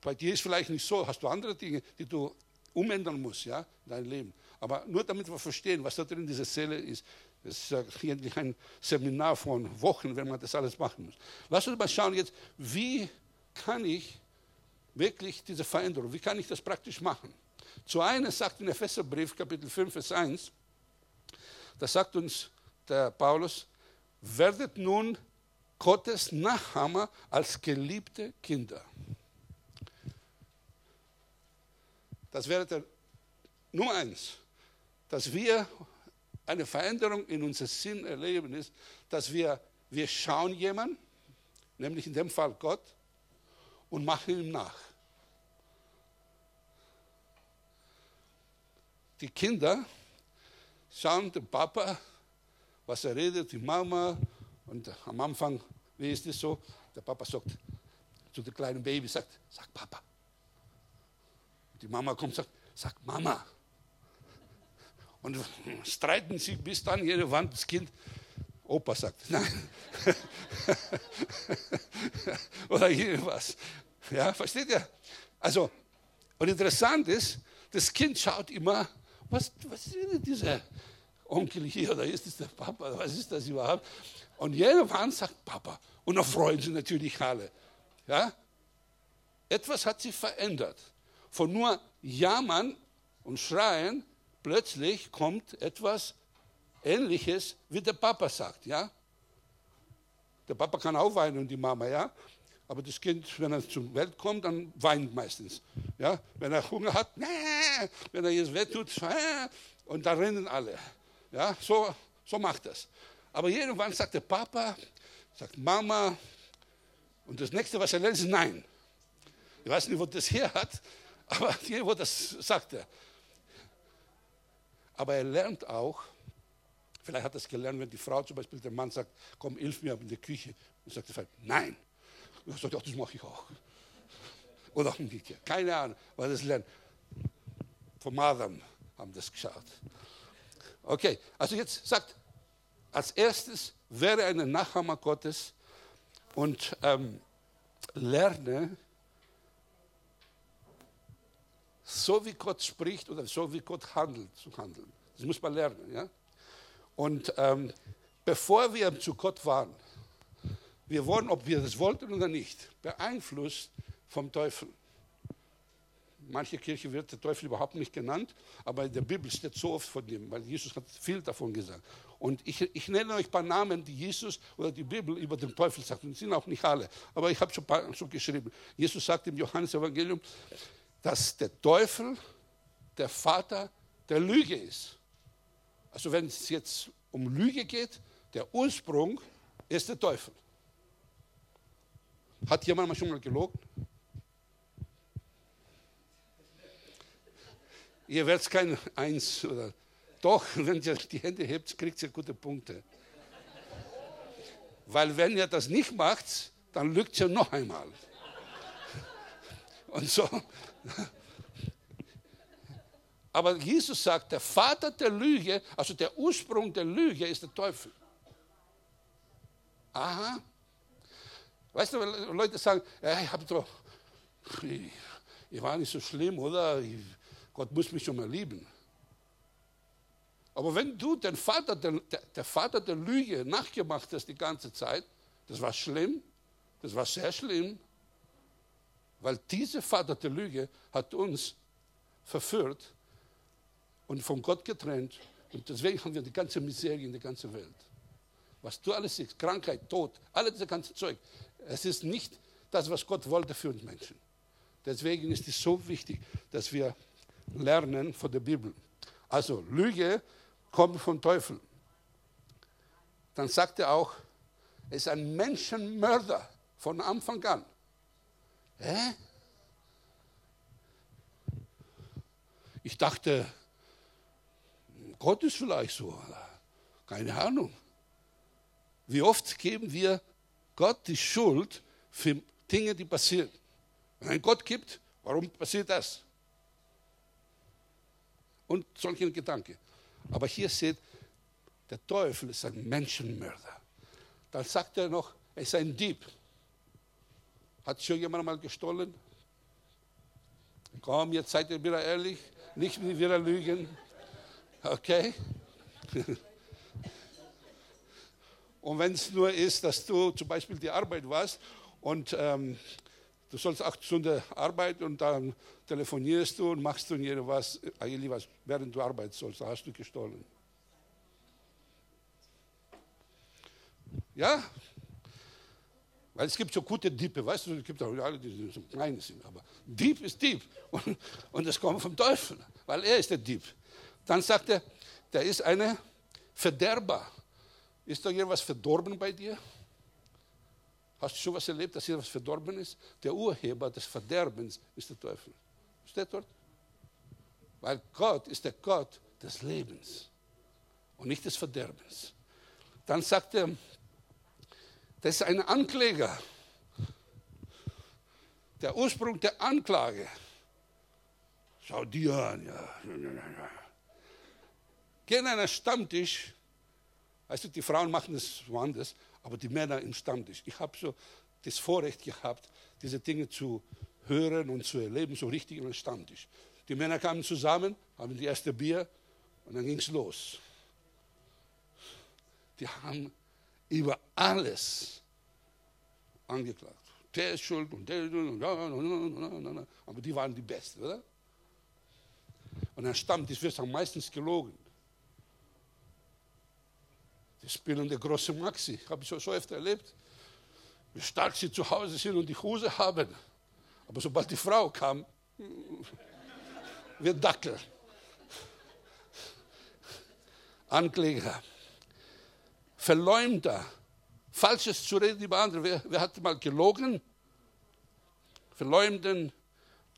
bei dir ist vielleicht nicht so, hast du andere Dinge, die du umändern musst, ja, in deinem Leben. Aber nur damit wir verstehen, was da drin in dieser Seele ist, das ist eigentlich ein Seminar von Wochen, wenn man das alles machen muss. Lass uns mal schauen jetzt, wie kann ich wirklich diese Veränderung, wie kann ich das praktisch machen? Zu einem sagt in Epheserbrief, Kapitel 5, Vers 1, da sagt uns der Paulus, werdet nun Gottes Nachhammer als geliebte Kinder. Das wäre der Nummer eins, dass wir eine Veränderung in unserem Sinn erleben, ist, dass wir, wir schauen jemanden, nämlich in dem Fall Gott, und machen ihm nach. Die Kinder schauen dem Papa, was er redet, die Mama. Und am Anfang, wie ist es so? Der Papa sagt zu dem kleinen Baby, sagt, sag Papa. Die Mama kommt und sagt, sag Mama. Und streiten sie bis dann jede Wand das Kind Opa sagt, nein. Oder irgendwas. Ja, versteht ihr? Also, und interessant ist, das Kind schaut immer, was, was ist denn dieser Onkel hier oder ist das der Papa, was ist das überhaupt? Und Mann sagt Papa. Und dann freuen sie natürlich alle. Ja? Etwas hat sich verändert. Von nur Jammern und Schreien, plötzlich kommt etwas Ähnliches, wie der Papa sagt, ja? Der Papa kann auch weinen und die Mama, ja? Aber das Kind, wenn er zur Welt kommt, dann weint meistens. Ja? Wenn er Hunger hat, nee, wenn er jetzt wehtut, und da rennen alle. Ja? So, so macht das. Aber irgendwann sagt der Papa, sagt Mama, und das nächste, was er lernt, ist Nein. Ich weiß nicht, wo das her hat, aber wo das sagt er. Aber er lernt auch, Vielleicht hat er es gelernt, wenn die Frau zum Beispiel, der Mann sagt, komm, hilf mir in der Küche. Und sagt er, nein. Und er sagt, ja, das mache ich auch. Oder umgekehrt. Keine Ahnung, weil das lernt. Vom Adam haben das geschaut. Okay, also jetzt sagt, als erstes wäre eine Nachahmer Gottes und ähm, lerne, so wie Gott spricht oder so wie Gott handelt, zu handeln. Das muss man lernen. Ja? Und ähm, bevor wir zu Gott waren, wir wurden, ob wir das wollten oder nicht, beeinflusst vom Teufel. Manche Kirche wird der Teufel überhaupt nicht genannt, aber in der Bibel steht so oft von ihm, weil Jesus hat viel davon gesagt. Und ich, ich nenne euch ein paar Namen, die Jesus oder die Bibel über den Teufel sagt. Und sind auch nicht alle, aber ich habe schon, paar, schon geschrieben. Jesus sagt im Johannesevangelium, dass der Teufel der Vater der Lüge ist. Also wenn es jetzt um Lüge geht, der Ursprung ist der Teufel. Hat jemand mal schon mal gelogen? Ihr werdet kein Eins oder doch, wenn ihr die Hände hebt, kriegt ihr gute Punkte. Weil wenn ihr das nicht macht, dann lügt ihr noch einmal. Und so. Aber Jesus sagt, der Vater der Lüge, also der Ursprung der Lüge ist der Teufel. Aha. Weißt du, wenn Leute sagen, ja, ich habe doch, ich, ich, war nicht so schlimm, oder? Ich, Gott muss mich schon mal lieben. Aber wenn du den Vater, der, der Vater der Lüge nachgemacht hast die ganze Zeit, das war schlimm, das war sehr schlimm, weil dieser Vater der Lüge hat uns verführt und von Gott getrennt. Und deswegen haben wir die ganze Miserie in der ganzen Welt. Was du alles siehst, Krankheit, Tod, alles das ganze Zeug. Es ist nicht das, was Gott wollte für uns Menschen. Deswegen ist es so wichtig, dass wir lernen von der Bibel. Also Lüge kommt vom Teufel. Dann sagt er auch, er ist ein Menschenmörder von Anfang an. Hä? Ich dachte, Gott ist vielleicht so. Keine Ahnung. Wie oft geben wir Gott die Schuld für Dinge, die passieren? Wenn ein Gott gibt, warum passiert das? und solchen Gedanken. Aber hier steht, der Teufel ist ein Menschenmörder. Dann sagt er noch, er ist ein Dieb. Hat schon jemand mal gestohlen? Komm, jetzt seid ihr wieder ehrlich, nicht wieder lügen. Okay? Und wenn es nur ist, dass du zum Beispiel die Arbeit warst und ähm, Du sollst acht Stunden arbeiten und dann telefonierst du und machst du was, eigentlich was, während du arbeiten sollst. Hast du gestohlen. Ja? Weil es gibt so gute Diebe, weißt du, es gibt auch alle, die so klein sind, aber Dieb ist Dieb. Und, und das kommt vom Teufel, weil er ist der Dieb. Dann sagt er, der ist eine Verderber. Ist da irgendwas verdorben bei dir? Hast du schon was erlebt, dass hier was verdorben ist? Der Urheber des Verderbens ist der Teufel. Steht dort? Weil Gott ist der Gott des Lebens und nicht des Verderbens. Dann sagt er, das ist ein Ankläger. Der Ursprung der Anklage. Schau dir an, ja. Geh in einen Stammtisch. Weißt du, die Frauen machen das woanders aber die Männer im Stammtisch. Ich habe so das Vorrecht gehabt, diese Dinge zu hören und zu erleben, so richtig im Stammtisch. Die Männer kamen zusammen, haben die erste Bier und dann ging es los. Die haben über alles angeklagt. Der ist schuld und der ist schuld. Aber die waren die Besten, oder? Und am Stammtisch wird am meistens gelogen. Die spielen der große Maxi, habe ich so oft erlebt. Wie stark sie zu Hause sind und die Hose haben. Aber sobald die Frau kam, wird Dackel. Ankläger, Verleumder, Falsches zu reden über andere. Wer, wer hat mal gelogen? Verleumden,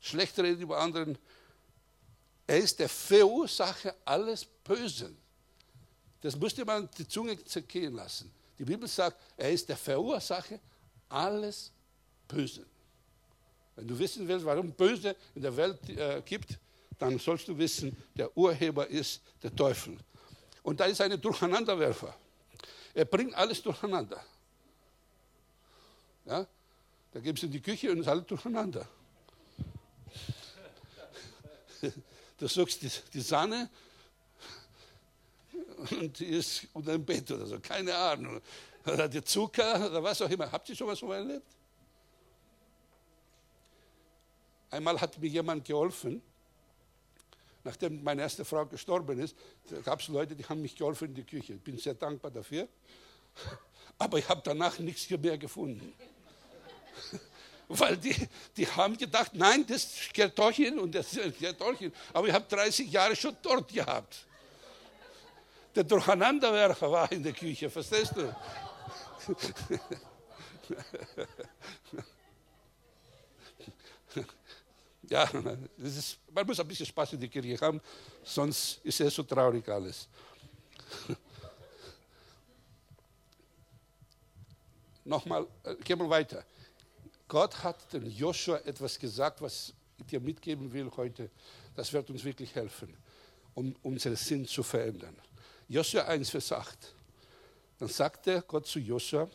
schlecht reden über anderen. Er ist der Verursacher alles Bösen. Das musste man die Zunge zergehen lassen. Die Bibel sagt, er ist der Verursacher alles Bösen. Wenn du wissen willst, warum Böse in der Welt äh, gibt, dann sollst du wissen, der Urheber ist der Teufel. und da ist ein Durcheinanderwerfer. Er bringt alles durcheinander. Ja? Da geben sie in die Küche und ist alles durcheinander. Du suchst die, die Sahne und die ist unter dem Bett oder so, keine Ahnung. Oder der Zucker oder was auch immer. Habt ihr schon was so erlebt? Einmal hat mir jemand geholfen, nachdem meine erste Frau gestorben ist, gab es Leute, die haben mich geholfen in die Küche. Ich bin sehr dankbar dafür. Aber ich habe danach nichts mehr gefunden. Weil die, die haben gedacht, nein, das doch hin und das doch hin. Aber ich habe 30 Jahre schon dort gehabt. Der Durcheinanderwerfer war in der Küche, verstehst du? Ja, ist, man muss ein bisschen Spaß in die Kirche haben, sonst ist es so traurig alles. Nochmal, äh, gehen wir weiter. Gott hat dem Joshua etwas gesagt, was ich dir mitgeben will heute. Das wird uns wirklich helfen, um unseren Sinn zu verändern. Joshua 1, Vers 8. Dann sagte Gott zu Joshua,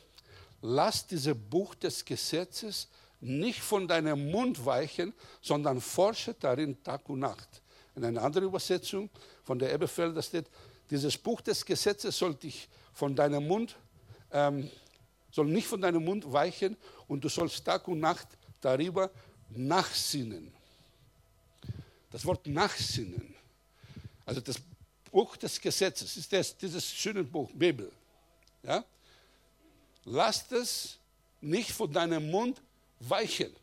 lass dieses Buch des Gesetzes nicht von deinem Mund weichen, sondern forsche darin Tag und Nacht. In einer anderen Übersetzung von der Eberfelder steht, dieses Buch des Gesetzes soll dich von deinem Mund, ähm, soll nicht von deinem Mund weichen und du sollst Tag und Nacht darüber nachsinnen. Das Wort nachsinnen, also das Buch des Gesetzes, ist das, dieses schöne Buch, Bibel. Ja? Lass es nicht von deinem Mund weichen.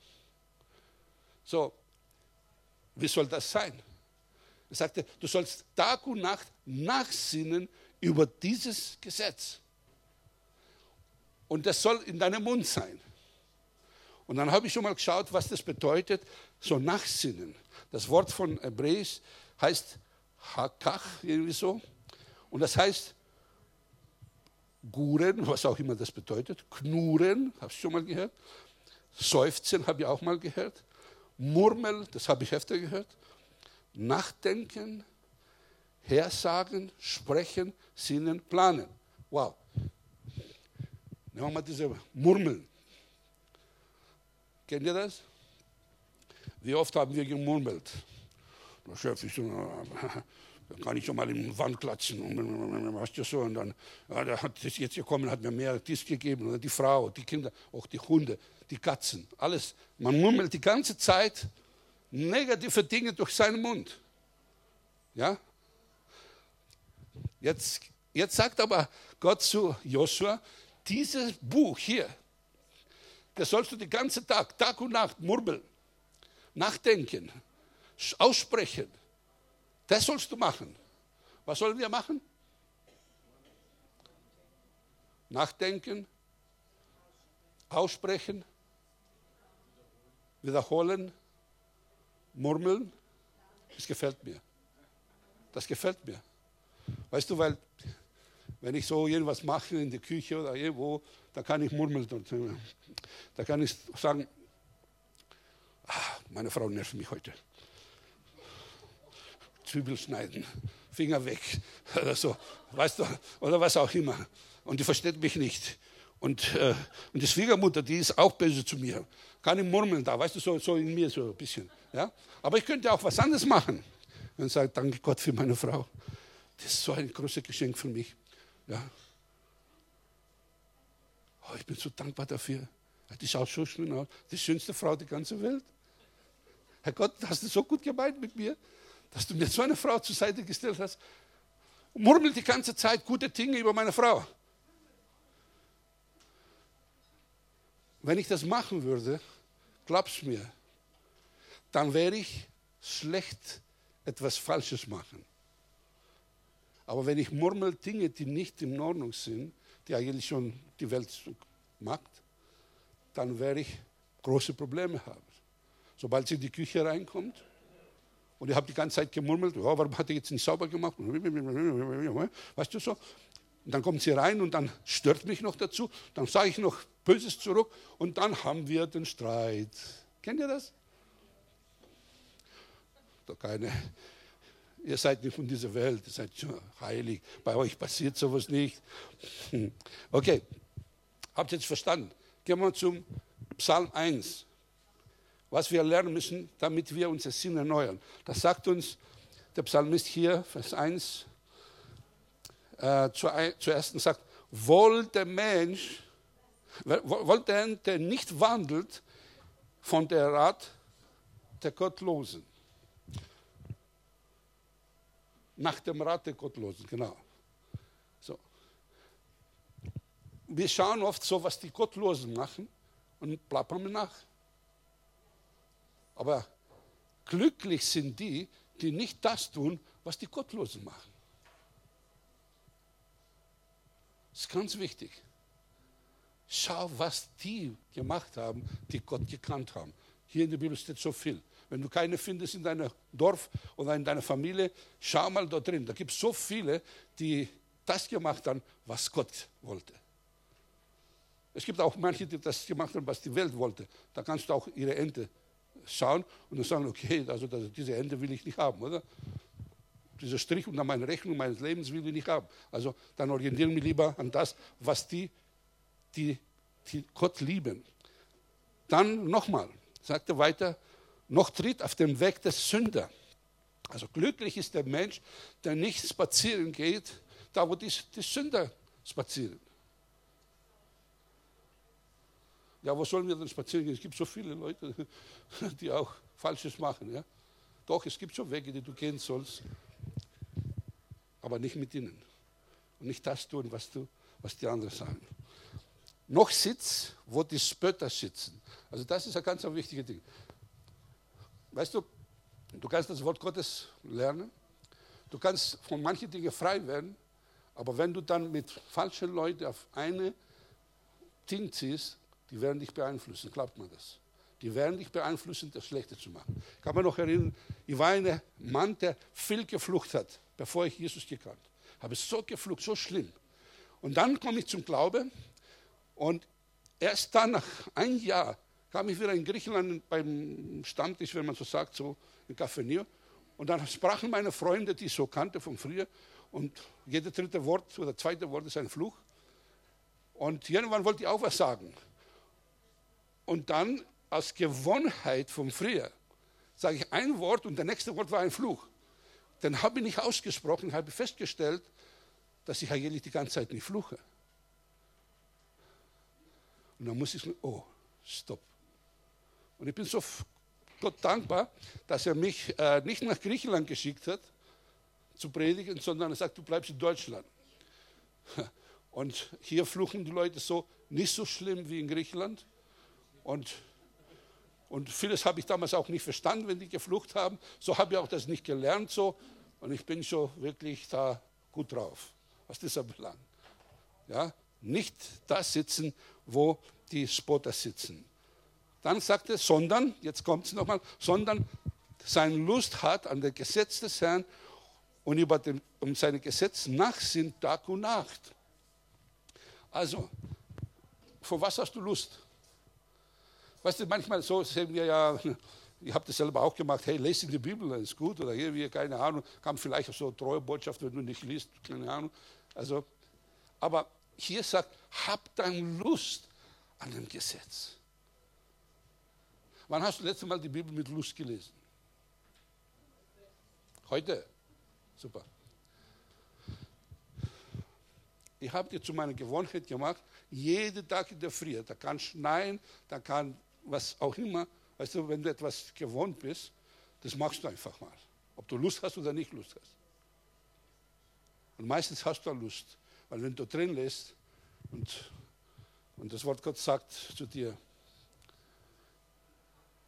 So, wie soll das sein? Er sagte, du sollst Tag und Nacht nachsinnen über dieses Gesetz. Und das soll in deinem Mund sein. Und dann habe ich schon mal geschaut, was das bedeutet, so nachsinnen. Das Wort von Hebräisch heißt Hakach, irgendwie so. Und das heißt Guren, was auch immer das bedeutet, Knuren, hast du schon mal gehört? Seufzen habe ich auch mal gehört. Murmel, das habe ich öfter gehört. Nachdenken, Hersagen, Sprechen, Sinnen, Planen. Wow. Nehmen wir mal diese Murmeln. Kennt ihr das? Wie oft haben wir gemurmelt? Der Chef ist dann kann ich schon mal im Wand klatschen. Und dann, ja, der hat das jetzt gekommen, hat mir mehr dies gegeben, oder die Frau, die Kinder, auch die Hunde die Katzen, alles. Man murmelt die ganze Zeit negative Dinge durch seinen Mund. Ja? Jetzt, jetzt sagt aber Gott zu Joshua, dieses Buch hier, das sollst du den ganzen Tag, Tag und Nacht murmeln, nachdenken, aussprechen. Das sollst du machen. Was sollen wir machen? Nachdenken, aussprechen, wiederholen, murmeln, das gefällt mir. Das gefällt mir. Weißt du, weil wenn ich so irgendwas mache in der Küche oder irgendwo, da kann ich murmeln. Äh, da kann ich sagen, ah, meine Frau nervt mich heute. Zwiebel schneiden, Finger weg oder so, weißt du, oder was auch immer. Und die versteht mich nicht. Und, äh, und die Schwiegermutter, die ist auch böse zu mir. Keine Murmeln da, weißt du, so, so in mir so ein bisschen. Ja? Aber ich könnte auch was anderes machen. Und sage, danke Gott für meine Frau. Das ist so ein großes Geschenk für mich. Ja? Oh, ich bin so dankbar dafür. Die schaut so schön aus. Die schönste Frau der ganzen Welt. Herr Gott, hast du so gut gemeint mit mir, dass du mir so eine Frau zur Seite gestellt hast. Murmelt die ganze Zeit gute Dinge über meine Frau. Wenn ich das machen würde, glaub's mir, dann werde ich schlecht etwas Falsches machen. Aber wenn ich murmel Dinge, die nicht in Ordnung sind, die eigentlich schon die Welt macht, dann werde ich große Probleme haben. Sobald sie in die Küche reinkommt und ich habe die ganze Zeit gemurmelt, oh, warum hat er jetzt nicht sauber gemacht? Weißt du so? Und dann kommt sie rein und dann stört mich noch dazu. Dann sage ich noch Böses zurück und dann haben wir den Streit. Kennt ihr das? Doch keine. ihr seid nicht von dieser Welt, ihr seid schon heilig, bei euch passiert sowas nicht. Hm. Okay, habt ihr jetzt verstanden? Gehen wir zum Psalm 1. Was wir lernen müssen, damit wir unser Sinn erneuern. Das sagt uns der Psalmist hier, Vers 1, äh, zuerst sagt, wohl der Mensch, wohl der, der nicht wandelt von der Rat der Gottlosen. Nach dem Rat der Gottlosen, genau. So. Wir schauen oft so, was die Gottlosen machen und plappern nach. Aber glücklich sind die, die nicht das tun, was die Gottlosen machen. Das ist ganz wichtig. Schau, was die gemacht haben, die Gott gekannt haben. Hier in der Bibel steht so viel. Wenn du keine findest in deinem Dorf oder in deiner Familie, schau mal dort drin. Da gibt es so viele, die das gemacht haben, was Gott wollte. Es gibt auch manche, die das gemacht haben, was die Welt wollte. Da kannst du auch ihre Ente schauen und dann sagen, okay, also diese Ente will ich nicht haben, oder? Dieser Strich unter meine Rechnung meines Lebens will ich nicht haben. Also dann orientieren wir lieber an das, was die, die, die Gott lieben. Dann nochmal, sagt er weiter, noch tritt auf dem Weg des Sünder. Also glücklich ist der Mensch, der nicht spazieren geht, da wo die, die Sünder spazieren. Ja, wo sollen wir denn spazieren gehen? Es gibt so viele Leute, die auch Falsches machen. Ja? Doch, es gibt schon Wege, die du gehen sollst, aber nicht mit ihnen. Und nicht das tun, was, du, was die anderen sagen. Noch Sitz, wo die Spötter sitzen. Also das ist ein ganz wichtiges Ding. Weißt du, du kannst das Wort Gottes lernen, du kannst von manchen Dingen frei werden, aber wenn du dann mit falschen Leuten auf eine Ding ziehst, die werden dich beeinflussen, glaubt man das. Die werden dich beeinflussen, das Schlechte zu machen. Ich kann mich noch erinnern, ich war ein Mann, der viel geflucht hat, bevor ich Jesus gekannt habe. Habe so geflucht, so schlimm. Und dann komme ich zum Glauben und erst dann, nach einem Jahr, kam ich wieder in Griechenland beim Stammtisch, wenn man so sagt, so in Café Und dann sprachen meine Freunde, die ich so kannte von früher, und jedes dritte Wort oder zweite Wort ist ein Fluch. Und irgendwann wollte ich auch was sagen. Und dann aus Gewohnheit von früher sage ich ein Wort und der nächste Wort war ein Fluch. Dann habe ich nicht ausgesprochen, habe festgestellt, dass ich eigentlich die ganze Zeit nicht fluche. Und dann muss ich, oh, stopp. Und ich bin so Gott dankbar, dass er mich äh, nicht nach Griechenland geschickt hat, zu predigen, sondern er sagt, du bleibst in Deutschland. Und hier fluchen die Leute so, nicht so schlimm wie in Griechenland. Und, und vieles habe ich damals auch nicht verstanden, wenn die geflucht haben. So habe ich auch das nicht gelernt so. Und ich bin schon wirklich da gut drauf, was das anbelangt. Ja? Nicht da sitzen, wo die Spotter sitzen. Dann sagt er, sondern, jetzt kommt es nochmal, sondern sein Lust hat an der Gesetz des Herrn und über dem, um seine Gesetze nachsinnt Tag und Nacht. Also, vor was hast du Lust? Weißt du, manchmal so sehen wir ja, ich habe das selber auch gemacht, hey, lese in die Bibel, das ist gut, oder irgendwie, keine Ahnung, kam vielleicht auch so eine treue Botschaft, wenn du nicht liest, keine Ahnung. Also, aber hier sagt, hab dann Lust an dem Gesetz. Wann hast du das letzte Mal die Bibel mit Lust gelesen? Heute? Super. Ich habe dir zu meiner Gewohnheit gemacht, jeden Tag in der Früh, da kann schneien, da kann was auch immer, weißt du, wenn du etwas gewohnt bist, das machst du einfach mal. Ob du Lust hast oder nicht Lust hast. Und meistens hast du Lust, weil wenn du drin lässt und, und das Wort Gott sagt zu dir,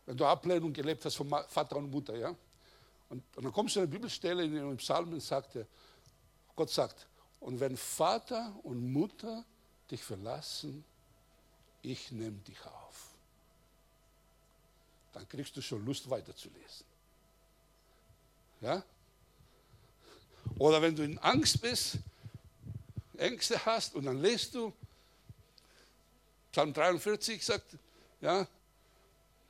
wenn du Ablehnung gelebt hast von Vater und Mutter, ja? Und, und dann kommst du in eine Bibelstelle in einem Psalm und sagt, Gott sagt, und wenn Vater und Mutter dich verlassen, ich nehme dich auf. Dann kriegst du schon Lust weiterzulesen. Ja? Oder wenn du in Angst bist, Ängste hast und dann lest du, Psalm 43 sagt, ja,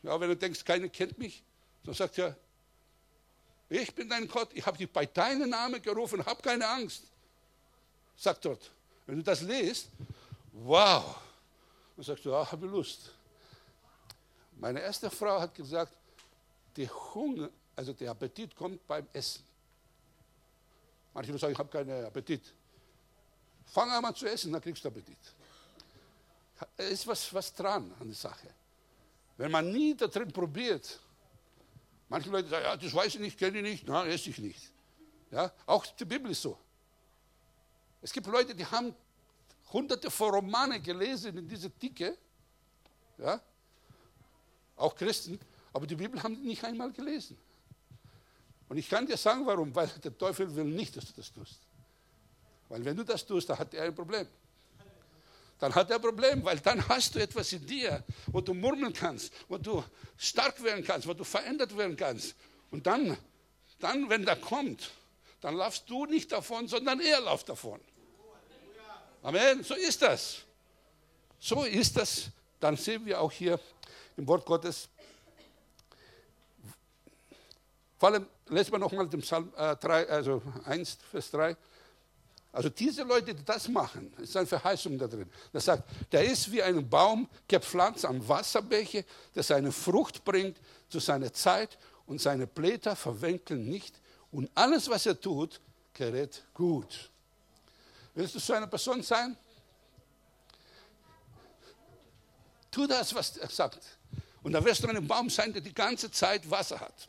ja, wenn du denkst, keiner kennt mich, dann sagt er, Ich bin dein Gott, ich habe dich bei deinem Namen gerufen, hab keine Angst. Sagt dort. Wenn du das liest, wow, dann sagst du, ah, habe Lust. Meine erste Frau hat gesagt, der Hunger, also der Appetit kommt beim Essen. Manche sagen, ich habe keinen Appetit. Fang an zu essen, dann kriegst du Appetit. Es ist was, was dran an der Sache. Wenn man nie da drin probiert, manche Leute sagen, ja, das weiß ich nicht, kenne ich nicht, nein, esse ich nicht. Ja, auch die Bibel ist so. Es gibt Leute, die haben hunderte von Romane gelesen in dieser Dicke, ja, auch Christen, aber die Bibel haben die nicht einmal gelesen. Und ich kann dir sagen, warum, weil der Teufel will nicht, dass du das tust. Weil wenn du das tust, dann hat er ein Problem. Dann hat er ein Problem, weil dann hast du etwas in dir, wo du murmeln kannst, wo du stark werden kannst, wo du verändert werden kannst. Und dann, dann wenn der kommt, dann laufst du nicht davon, sondern er läuft davon. Amen. So ist das. So ist das. Dann sehen wir auch hier im Wort Gottes. Vor allem lesen wir nochmal den Psalm äh, 3, also 1, Vers 3. Also diese Leute, die das machen, ist eine Verheißung da drin. Das sagt, der ist wie ein Baum gepflanzt am Wasserbäche, der seine Frucht bringt zu seiner Zeit und seine Blätter verwenkeln nicht und alles, was er tut, gerät gut. Willst du so eine Person sein? Tu das, was er sagt. Und da wirst du ein Baum sein, der die ganze Zeit Wasser hat.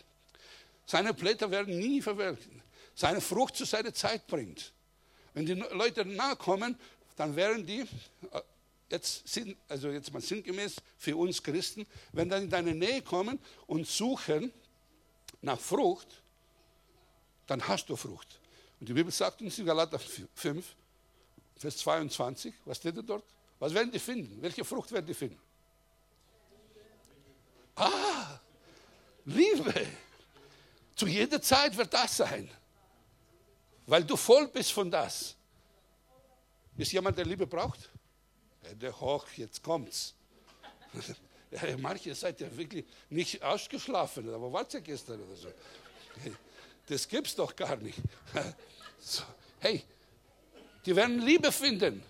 Seine Blätter werden nie verwelken. Seine Frucht zu seiner Zeit bringt. Wenn die Leute nahe kommen, dann werden die, äh, jetzt sind, also jetzt mal sinngemäß für uns Christen, wenn dann in deine Nähe kommen und suchen nach Frucht, dann hast du Frucht. Und die Bibel sagt uns in Galater 5, Vers 22, was steht dort? Was werden die finden? Welche Frucht werden die finden? Ah, Liebe. Zu jeder Zeit wird das sein. Weil du voll bist von das. Ist jemand, der Liebe braucht? Ja, der hoch, jetzt kommt's. Ja, manche seid ja wirklich nicht ausgeschlafen, aber wart ihr gestern oder so. Das gibt's doch gar nicht. So, hey, die werden Liebe finden.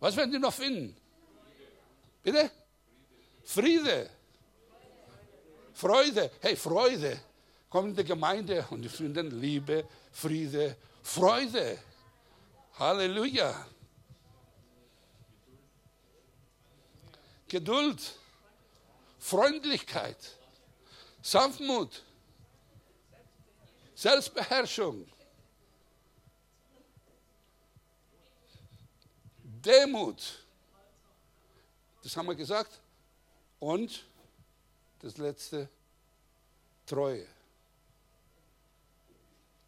Was werden die noch finden? Bitte? Friede. Freude. Hey, Freude. Kommen in die Gemeinde und die finden Liebe, Friede, Freude. Halleluja. Geduld, Freundlichkeit, Sanftmut, Selbstbeherrschung, Demut. Das haben wir gesagt. Und das letzte, Treue.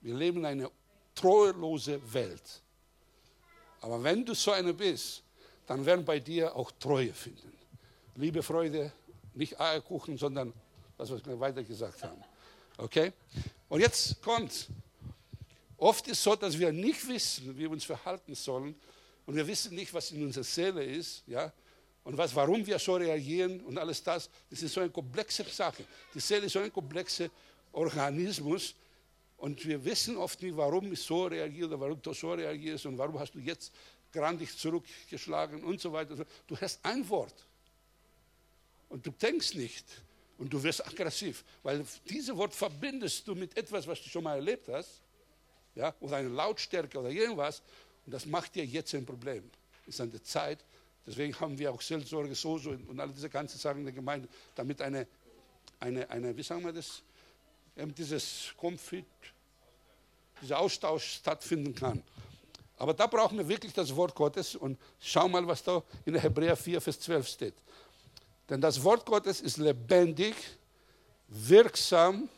Wir leben in einer treulose Welt. Aber wenn du so eine bist, dann werden bei dir auch Treue finden. Liebe, Freude, nicht Eierkuchen, sondern das, was wir weiter gesagt haben. Okay? Und jetzt kommt. Oft ist es so, dass wir nicht wissen, wie wir uns verhalten sollen. Und wir wissen nicht, was in unserer Seele ist. Ja? Und was, warum wir so reagieren und alles das. Das ist so eine komplexe Sache. Die Seele ist so ein komplexer Organismus. Und wir wissen oft nicht, warum ich so reagiere oder warum du so reagierst und warum hast du jetzt grandig zurückgeschlagen und so weiter. Du hast ein Wort. Und du denkst nicht. Und du wirst aggressiv, weil dieses Wort verbindest du mit etwas, was du schon mal erlebt hast, ja, oder eine Lautstärke oder irgendwas. Und das macht dir jetzt ein Problem. Ist an der Zeit, deswegen haben wir auch Seelsorge so, so und alle diese ganzen Sachen in der Gemeinde, damit eine, eine, eine wie sagen wir das, eben dieses Konfit, dieser Austausch stattfinden kann. Aber da brauchen wir wirklich das Wort Gottes und schau mal, was da in Hebräer 4, Vers 12 steht. Denn das Wort Gottes ist lebendig, wirksam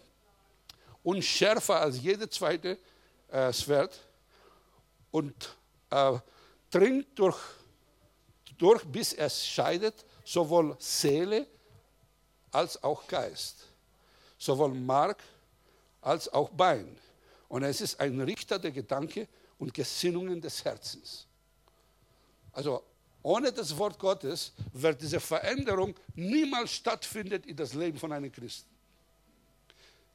und schärfer als jede zweite äh, Schwert und äh, dringt durch, durch, bis es scheidet, sowohl Seele als auch Geist sowohl Mark als auch Bein. Und es ist ein Richter der Gedanken und Gesinnungen des Herzens. Also ohne das Wort Gottes wird diese Veränderung niemals stattfinden in das Leben von einem Christen.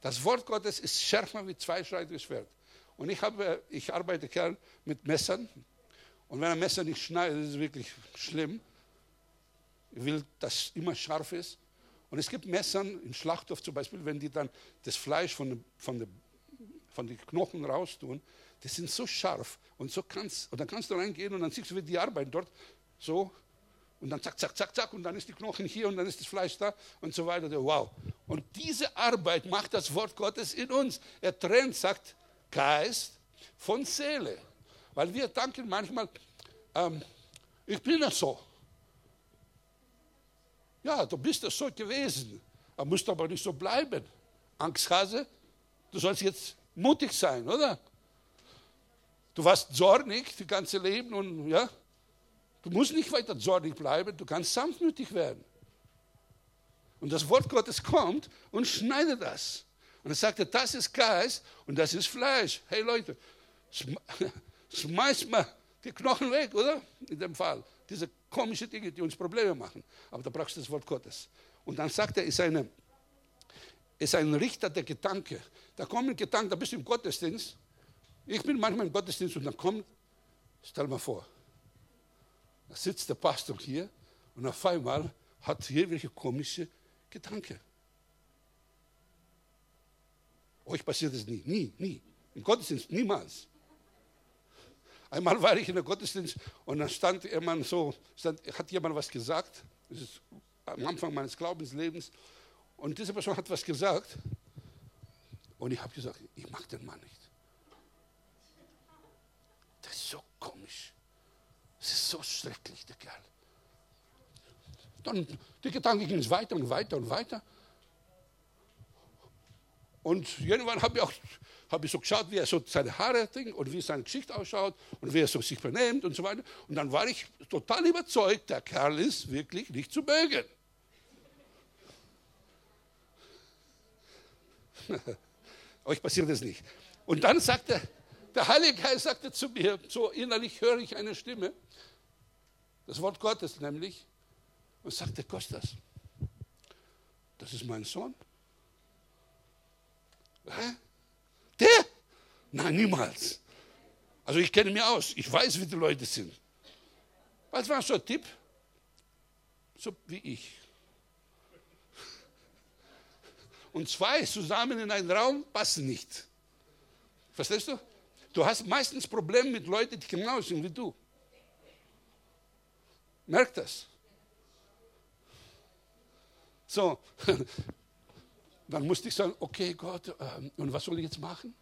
Das Wort Gottes ist schärfer wie zweischneidiges Schwert. Und ich, habe, ich arbeite gern mit Messern. Und wenn ein Messer nicht schneidet, ist es wirklich schlimm. Ich will, dass es immer scharf ist. Und es gibt Messern im Schlachthof zum Beispiel, wenn die dann das Fleisch von, von, von den Knochen raustun, die sind so scharf und so kannst, und dann kannst du reingehen und dann siehst du, wie die arbeiten dort, so, und dann zack, zack, zack, zack, und dann ist die Knochen hier und dann ist das Fleisch da und so weiter. Wow. Und diese Arbeit macht das Wort Gottes in uns. Er trennt, sagt Geist von Seele. Weil wir danken manchmal, ähm, ich bin ja so. Ja, du bist das so gewesen. Aber musst aber nicht so bleiben. Angsthase, du sollst jetzt mutig sein, oder? Du warst zornig das ganze Leben und ja, du musst nicht weiter zornig bleiben, du kannst sanftmütig werden. Und das Wort Gottes kommt und schneidet das. Und er sagte, das ist Geist und das ist Fleisch. Hey Leute, schmeiß mal die Knochen weg, oder? In dem Fall. Diese komischen Dinge, die uns Probleme machen. Aber da brauchst du das Wort Gottes. Und dann sagt er, ist, eine, ist ein Richter der Gedanke. Da kommen Gedanken, da bist du im Gottesdienst ich bin manchmal im Gottesdienst und dann kommt, stell mal vor, da sitzt der Pastor hier und auf einmal hat hier welche komische Gedanken. Euch passiert das nie, nie, nie. Im Gottesdienst niemals. Einmal war ich in der Gottesdienst und dann stand jemand so, stand, hat jemand was gesagt, das ist am Anfang meines Glaubenslebens, und diese Person hat was gesagt und ich habe gesagt, ich mag den Mann nicht. Das ist so komisch. Das ist so schrecklich, der Kerl. Dann die Gedanken gingen weiter und weiter und weiter. Und irgendwann habe ich auch hab ich so geschaut, wie er so seine Haare trinkt und wie sein Gesicht ausschaut und wie er so sich benimmt und so weiter. Und dann war ich total überzeugt, der Kerl ist wirklich nicht zu mögen. Euch passiert das nicht. Und dann sagt er, der Heilige Geist sagte zu mir, so innerlich höre ich eine Stimme, das Wort Gottes nämlich, und sagte, Kostas, das ist mein Sohn. Hä? Der? Nein, niemals. Also ich kenne mich aus, ich weiß, wie die Leute sind. Was war so ein Tipp? So wie ich. Und zwei zusammen in einen Raum passen nicht. Verstehst du? Du hast meistens Probleme mit Leuten, die genau sind wie du. Merk das. So, dann musste ich sagen, okay Gott, ähm, und was soll ich jetzt machen?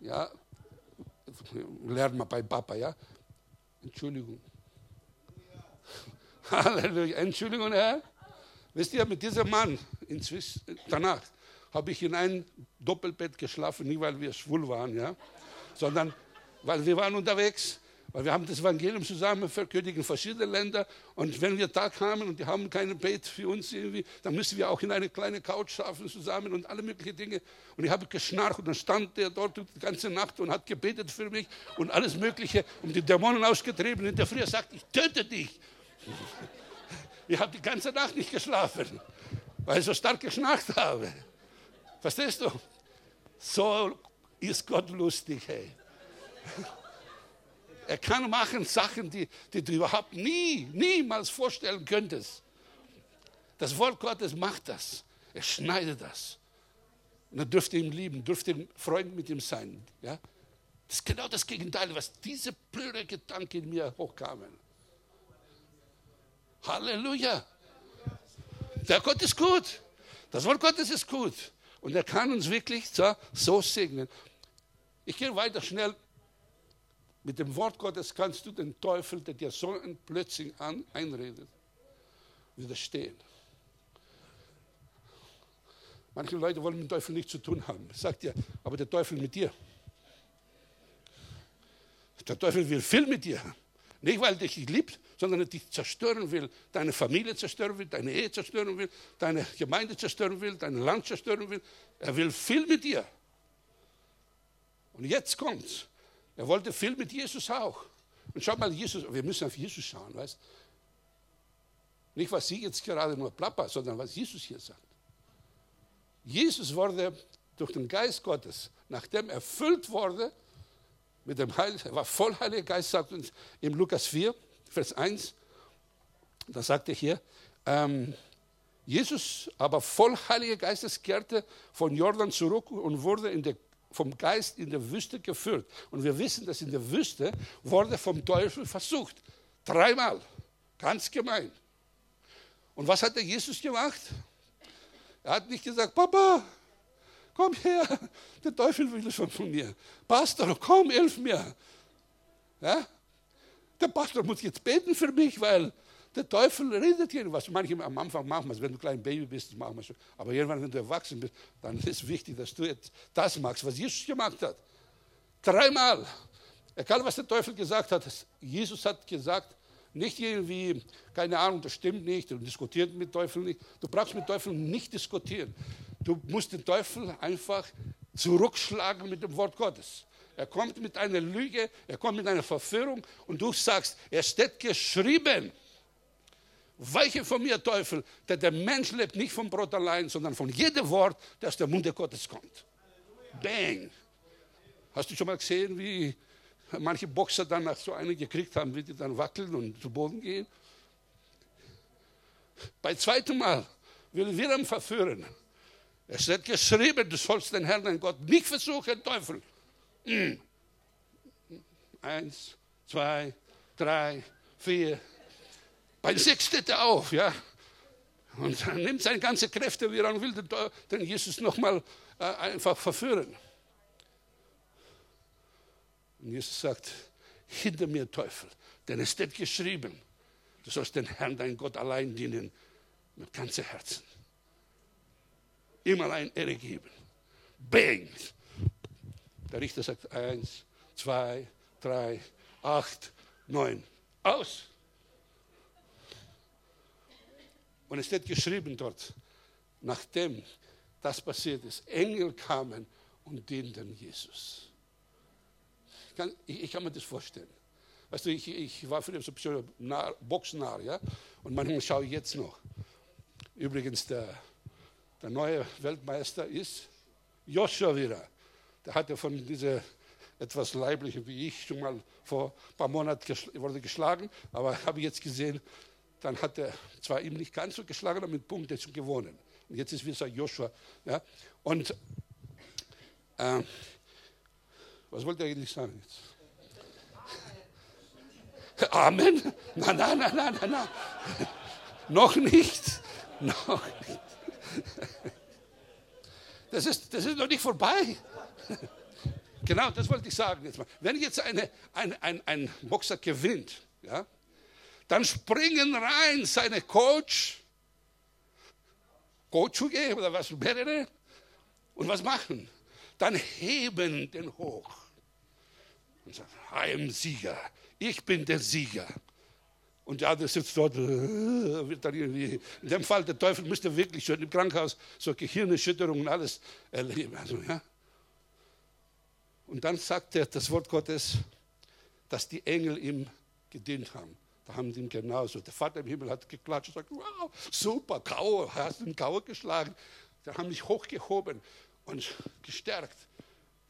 Ja, lernen wir bei Papa, ja. Entschuldigung. Halleluja. Entschuldigung, Herr. Wisst ihr, mit diesem Mann inzwischen, danach habe ich in ein Doppelbett geschlafen, nicht weil wir schwul waren, ja sondern weil wir waren unterwegs, weil wir haben das Evangelium zusammen verkündigt in verschiedenen Ländern und wenn wir da kamen und die haben kein Bett für uns irgendwie, dann müssen wir auch in eine kleine Couch schlafen zusammen und alle möglichen Dinge. Und ich habe geschnarcht und dann stand der dort die ganze Nacht und hat gebetet für mich und alles Mögliche, um die Dämonen ausgetrieben. Und der Früher sagt, ich töte dich. Ich habe die ganze Nacht nicht geschlafen, weil ich so stark geschnarcht habe. Verstehst du? So ist Gott lustig, hey. Er kann machen Sachen, die, die du überhaupt nie, niemals vorstellen könntest. Das Wort Gottes macht das. Er schneidet das. Und er dürfte ihn lieben, dürfte ein Freund mit ihm sein. Ja? Das ist genau das Gegenteil, was diese blöde Gedanken in mir hochkamen. Halleluja. Der Gott ist gut. Das Wort Gottes ist gut. Und er kann uns wirklich so, segnen. Ich gehe weiter schnell. Mit dem Wort Gottes kannst du den Teufel, der dir so ein Blödsinn an, einredet, widerstehen. Manche Leute wollen mit dem Teufel nichts zu tun haben. Sagt ja, aber der Teufel mit dir. Der Teufel will viel mit dir. Nicht, weil dich liebt, sondern er dich zerstören will, deine Familie zerstören will, deine Ehe zerstören will, deine Gemeinde zerstören will, dein Land zerstören will. Er will viel mit dir. Und jetzt kommt's. Er wollte viel mit Jesus auch. Und schaut mal, Jesus, wir müssen auf Jesus schauen, weißt Nicht, was Sie jetzt gerade nur plapper, sondern was Jesus hier sagt. Jesus wurde durch den Geist Gottes, nachdem er erfüllt wurde, mit dem Heil, er war voll Heiliger Geist, sagt uns im Lukas 4, Vers 1, da sagt er hier, ähm, Jesus aber voll Heiliger Geistes kehrte von Jordan zurück und wurde der, vom Geist in der Wüste geführt. Und wir wissen, dass in der Wüste wurde vom Teufel versucht. Dreimal. Ganz gemein. Und was hat der Jesus gemacht? Er hat nicht gesagt, Papa, komm her, der Teufel will schon von mir. Pastor, komm, hilf mir. Ja? Der Pastor muss jetzt beten für mich, weil der Teufel redet hier was. Manche am Anfang machen es, wenn du ein kleines Baby bist, machen wir schon. Aber irgendwann, wenn du erwachsen bist, dann ist es wichtig, dass du jetzt das machst, was Jesus gemacht hat. Dreimal. Egal, was der Teufel gesagt hat. Jesus hat gesagt, nicht irgendwie, keine Ahnung, das stimmt nicht, du diskutierst mit Teufel nicht. Du brauchst mit Teufel nicht diskutieren. Du musst den Teufel einfach zurückschlagen mit dem Wort Gottes. Er kommt mit einer Lüge, er kommt mit einer Verführung und du sagst, es steht geschrieben. Weiche von mir, Teufel, denn der Mensch lebt nicht vom Brot allein, sondern von jedem Wort, das aus der Munde Gottes kommt. Bang. Hast du schon mal gesehen, wie manche Boxer dann nach so einem gekriegt haben, wie die dann wackeln und zu Boden gehen? Bei zweitem Mal will ihn verführen. Es wird geschrieben, du sollst den Herrn, dein Gott, nicht versuchen, Teufel. Hm. Eins, zwei, drei, vier, bei sechs steht er auf, ja. Und er nimmt seine ganzen Kräfte wieder und will den, den Jesus nochmal äh, einfach verführen. Und Jesus sagt, hinter mir Teufel, denn es steht geschrieben, du sollst den Herrn, dein Gott, allein dienen, mit ganzem Herzen. Ihm allein Ehre geben. Bang! Der Richter sagt, eins, zwei, drei, acht, neun, aus. Und es steht geschrieben dort, nachdem das passiert ist, Engel kamen und dienten Jesus. Ich kann, ich, ich kann mir das vorstellen. Weißt du, ich, ich war früher so ein Boxnarr, ja, und manchmal schaue ich jetzt noch. Übrigens, der, der neue Weltmeister ist Joshua wieder. Hatte von dieser etwas leiblichen wie ich schon mal vor ein paar Monaten wurde geschlagen, aber habe jetzt gesehen, dann hat er zwar ihm nicht ganz so geschlagen, aber mit Punkten schon gewonnen. Und jetzt ist wieder Joshua. Ja? Und äh, was wollte er eigentlich sagen jetzt? Amen? Nein, nein, nein, nein, nein. Noch nicht. Noch nicht. Das ist, das ist noch nicht vorbei. Genau, das wollte ich sagen jetzt mal. Wenn jetzt eine, ein, ein, ein Boxer gewinnt, ja, dann springen rein seine Coach, Coachuge oder was, mehrere, und was machen? Dann heben den hoch und sagen, I Sieger, ich bin der Sieger. Und der andere sitzt dort, äh, wird dann irgendwie, in dem Fall, der Teufel müsste wirklich schon im Krankenhaus so Gehirnerschütterungen und alles erleben. Also, ja. Und dann sagt er das Wort Gottes, dass die Engel ihm gedient haben. Da haben die ihn genauso. Der Vater im Himmel hat geklatscht und gesagt, wow, super, Kau, hast den Kau geschlagen. Die haben mich hochgehoben und gestärkt.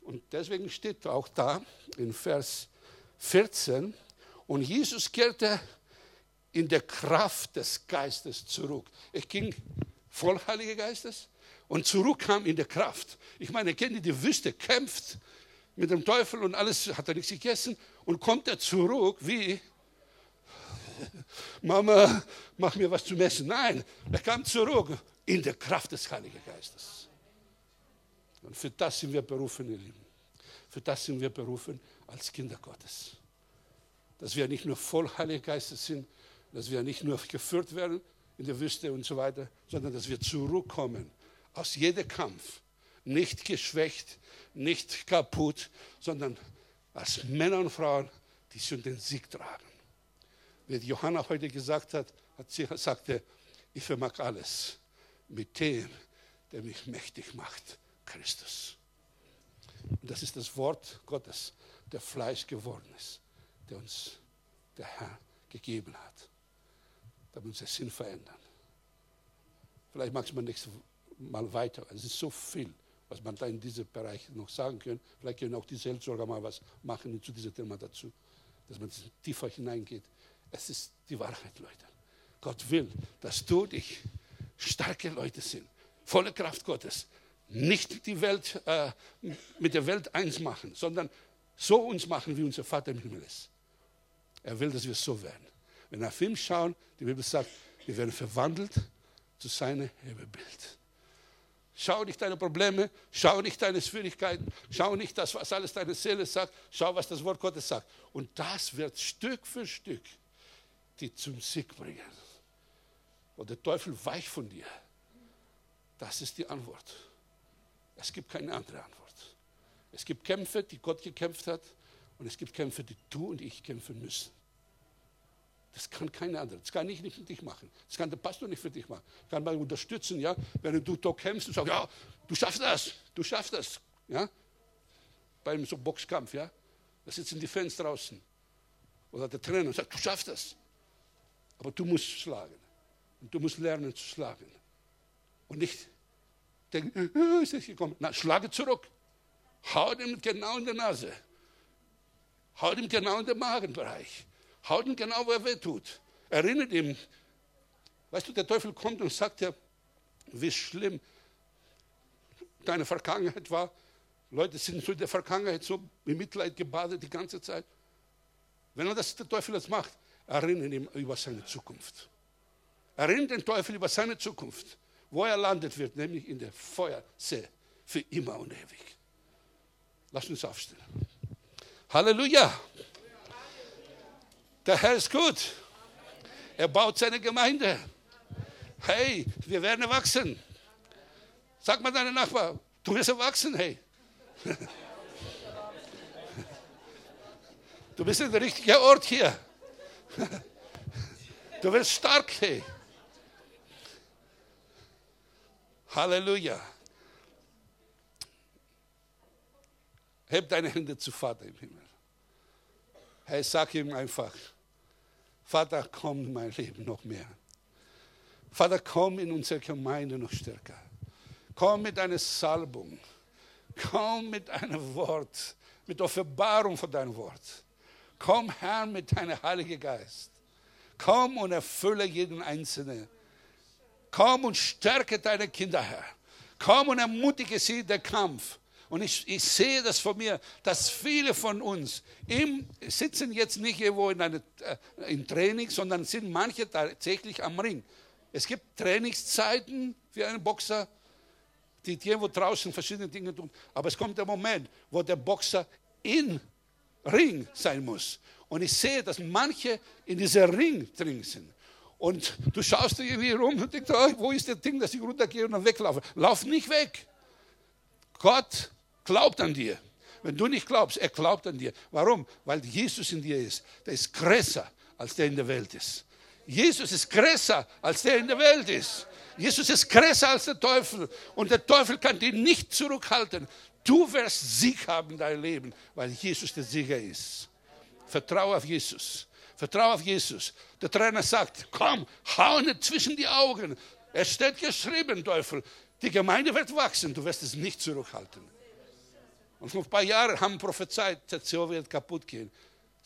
Und deswegen steht auch da in Vers 14, und Jesus kehrte in der Kraft des Geistes zurück. Er ging voll Heiliger Geistes und zurück kam in der Kraft. Ich meine, kennt die Wüste, kämpft mit dem Teufel und alles, hat er nichts gegessen und kommt er zurück wie Mama, mach mir was zum Essen. Nein, er kam zurück in der Kraft des Heiligen Geistes. Und für das sind wir berufen, ihr Lieben. Für das sind wir berufen als Kinder Gottes. Dass wir nicht nur voll Heiligen Geistes sind, dass wir nicht nur geführt werden in der Wüste und so weiter, sondern dass wir zurückkommen aus jedem Kampf. Nicht geschwächt, nicht kaputt, sondern als Männer und Frauen, die schon den Sieg tragen wie Johanna heute gesagt hat, hat sie sagte, ich vermag alles mit dem, der mich mächtig macht, Christus. Und das ist das Wort Gottes, der Fleisch geworden ist, der uns der Herr gegeben hat, damit unser Sinn verändern. Vielleicht magst du mir nächste mal weiter. Es ist so viel, was man da in diesem Bereich noch sagen kann. Vielleicht können auch die Seelsorger mal was machen zu diesem Thema dazu, dass man tiefer hineingeht. Es ist die Wahrheit, Leute. Gott will, dass du dich starke Leute sind, volle Kraft Gottes. Nicht die Welt äh, mit der Welt eins machen, sondern so uns machen, wie unser Vater im Himmel ist. Er will, dass wir so werden. Wenn wir ihn schauen, die Bibel sagt, wir werden verwandelt zu seinem Ebenbild. Schau nicht deine Probleme, schau nicht deine Schwierigkeiten, schau nicht das, was alles deine Seele sagt, schau, was das Wort Gottes sagt. Und das wird Stück für Stück die zum Sieg bringen. Und der Teufel weicht von dir. Das ist die Antwort. Es gibt keine andere Antwort. Es gibt Kämpfe, die Gott gekämpft hat, und es gibt Kämpfe, die du und ich kämpfen müssen. Das kann keine andere. Das kann ich nicht für dich machen. Das kann der Pastor nicht für dich machen. Ich kann mal unterstützen, ja, wenn du da kämpfst und sagst, ja, du schaffst das, du schaffst das, ja. Beim so Boxkampf, ja. Da sitzen die Fans draußen. Oder der Trainer sagt, du schaffst das. Aber du musst schlagen. Und du musst lernen zu schlagen. Und nicht denken, äh, ist das gekommen. Na, schlage zurück. Hau ihm genau in die Nase. Hau ihm genau in den Magenbereich. Hau ihm genau, wo er weh tut. Erinnert ihn. Weißt du, der Teufel kommt und sagt dir, wie schlimm deine Vergangenheit war. Leute sind so in der Vergangenheit so mit Mitleid gebadet die ganze Zeit. Wenn er das, der Teufel das macht, erinnern ihn über seine Zukunft. Erinnern den Teufel über seine Zukunft, wo er landet wird, nämlich in der Feuersee für immer und ewig. Lass uns aufstehen. Halleluja. Der Herr ist gut. Er baut seine Gemeinde. Hey, wir werden erwachsen. Sag mal deinem Nachbar, du wirst erwachsen, hey. Du bist in der richtigen Ort hier. Du wirst stark, hey. Halleluja. Heb deine Hände zu Vater im Himmel. Hey, sag ihm einfach, Vater, komm in mein Leben noch mehr. Vater, komm in unsere Gemeinde noch stärker. Komm mit deiner Salbung. Komm mit einem Wort, mit Offenbarung von deinem Wort. Komm, Herr, mit deinem Heiligen Geist. Komm und erfülle jeden Einzelnen. Komm und stärke deine Kinder, Herr. Komm und ermutige sie den Kampf. Und ich, ich sehe das von mir, dass viele von uns im, sitzen jetzt nicht irgendwo in, eine, äh, im Training, sondern sind manche tatsächlich am Ring. Es gibt Trainingszeiten für einen Boxer, die irgendwo draußen verschiedene Dinge tun. Aber es kommt der Moment, wo der Boxer in Ring sein muss. Und ich sehe, dass manche in dieser Ring drin sind. Und du schaust irgendwie rum und denkst, oh, wo ist das Ding, dass ich runtergehe und dann weglaufe? Lauf nicht weg. Gott glaubt an dir. Wenn du nicht glaubst, er glaubt an dir. Warum? Weil Jesus in dir ist. Der ist größer, als der in der Welt ist. Jesus ist größer, als der in der Welt ist. Jesus ist größer als der Teufel. Und der Teufel kann dich nicht zurückhalten. Du wirst Sieg haben in deinem Leben, weil Jesus der Sieger ist. Vertraue auf Jesus. Vertraue auf Jesus. Der Trainer sagt, komm, hau nicht zwischen die Augen. Es steht geschrieben, Teufel, die Gemeinde wird wachsen, du wirst es nicht zurückhalten. Und vor ein paar Jahren haben prophezeit, der Zoo wird kaputt gehen.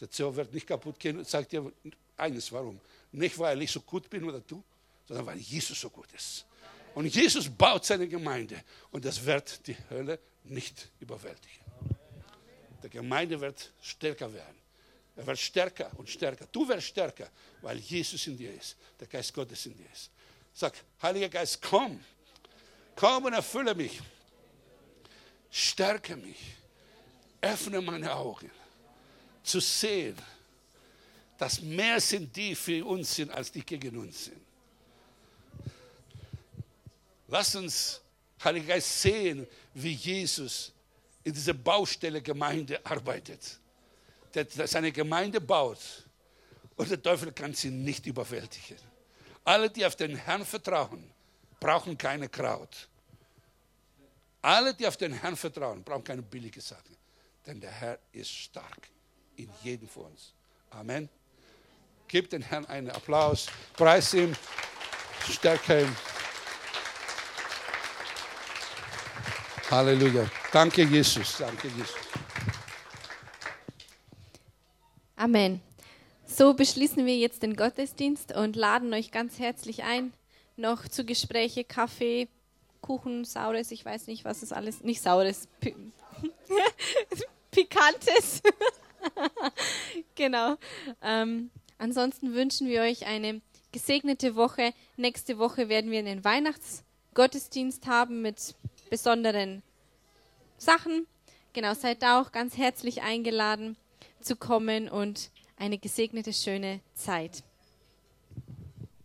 Der Zoo wird nicht kaputt gehen. Sagt dir eines, warum? Nicht, weil ich so gut bin oder du, sondern weil Jesus so gut ist. Und Jesus baut seine Gemeinde und das wird die Hölle nicht überwältigen. Die Gemeinde wird stärker werden. Er wird stärker und stärker. Du wirst stärker, weil Jesus in dir ist, der Geist Gottes in dir ist. Sag, Heiliger Geist, komm, komm und erfülle mich. Stärke mich. Öffne meine Augen, zu sehen, dass mehr sind die für uns sind, als die gegen uns sind. Lass uns, Heiliger Geist, sehen, wie Jesus in dieser Baustelle Gemeinde arbeitet. Der, seine Gemeinde baut und der Teufel kann sie nicht überwältigen. Alle, die auf den Herrn vertrauen, brauchen keine Kraut. Alle, die auf den Herrn vertrauen, brauchen keine billige Sachen. Denn der Herr ist stark in jedem von uns. Amen. Gib den Herrn einen Applaus. Preis ihm. Stärke ihn. Halleluja. Danke, Jesus. Danke, Jesus. Amen. So beschließen wir jetzt den Gottesdienst und laden euch ganz herzlich ein, noch zu Gespräche, Kaffee, Kuchen, Saures, ich weiß nicht, was es alles, nicht Saures, Pi Pikantes. genau. Ähm, ansonsten wünschen wir euch eine gesegnete Woche. Nächste Woche werden wir einen Weihnachtsgottesdienst haben mit besonderen Sachen. Genau, seid da auch ganz herzlich eingeladen zu kommen und eine gesegnete, schöne Zeit.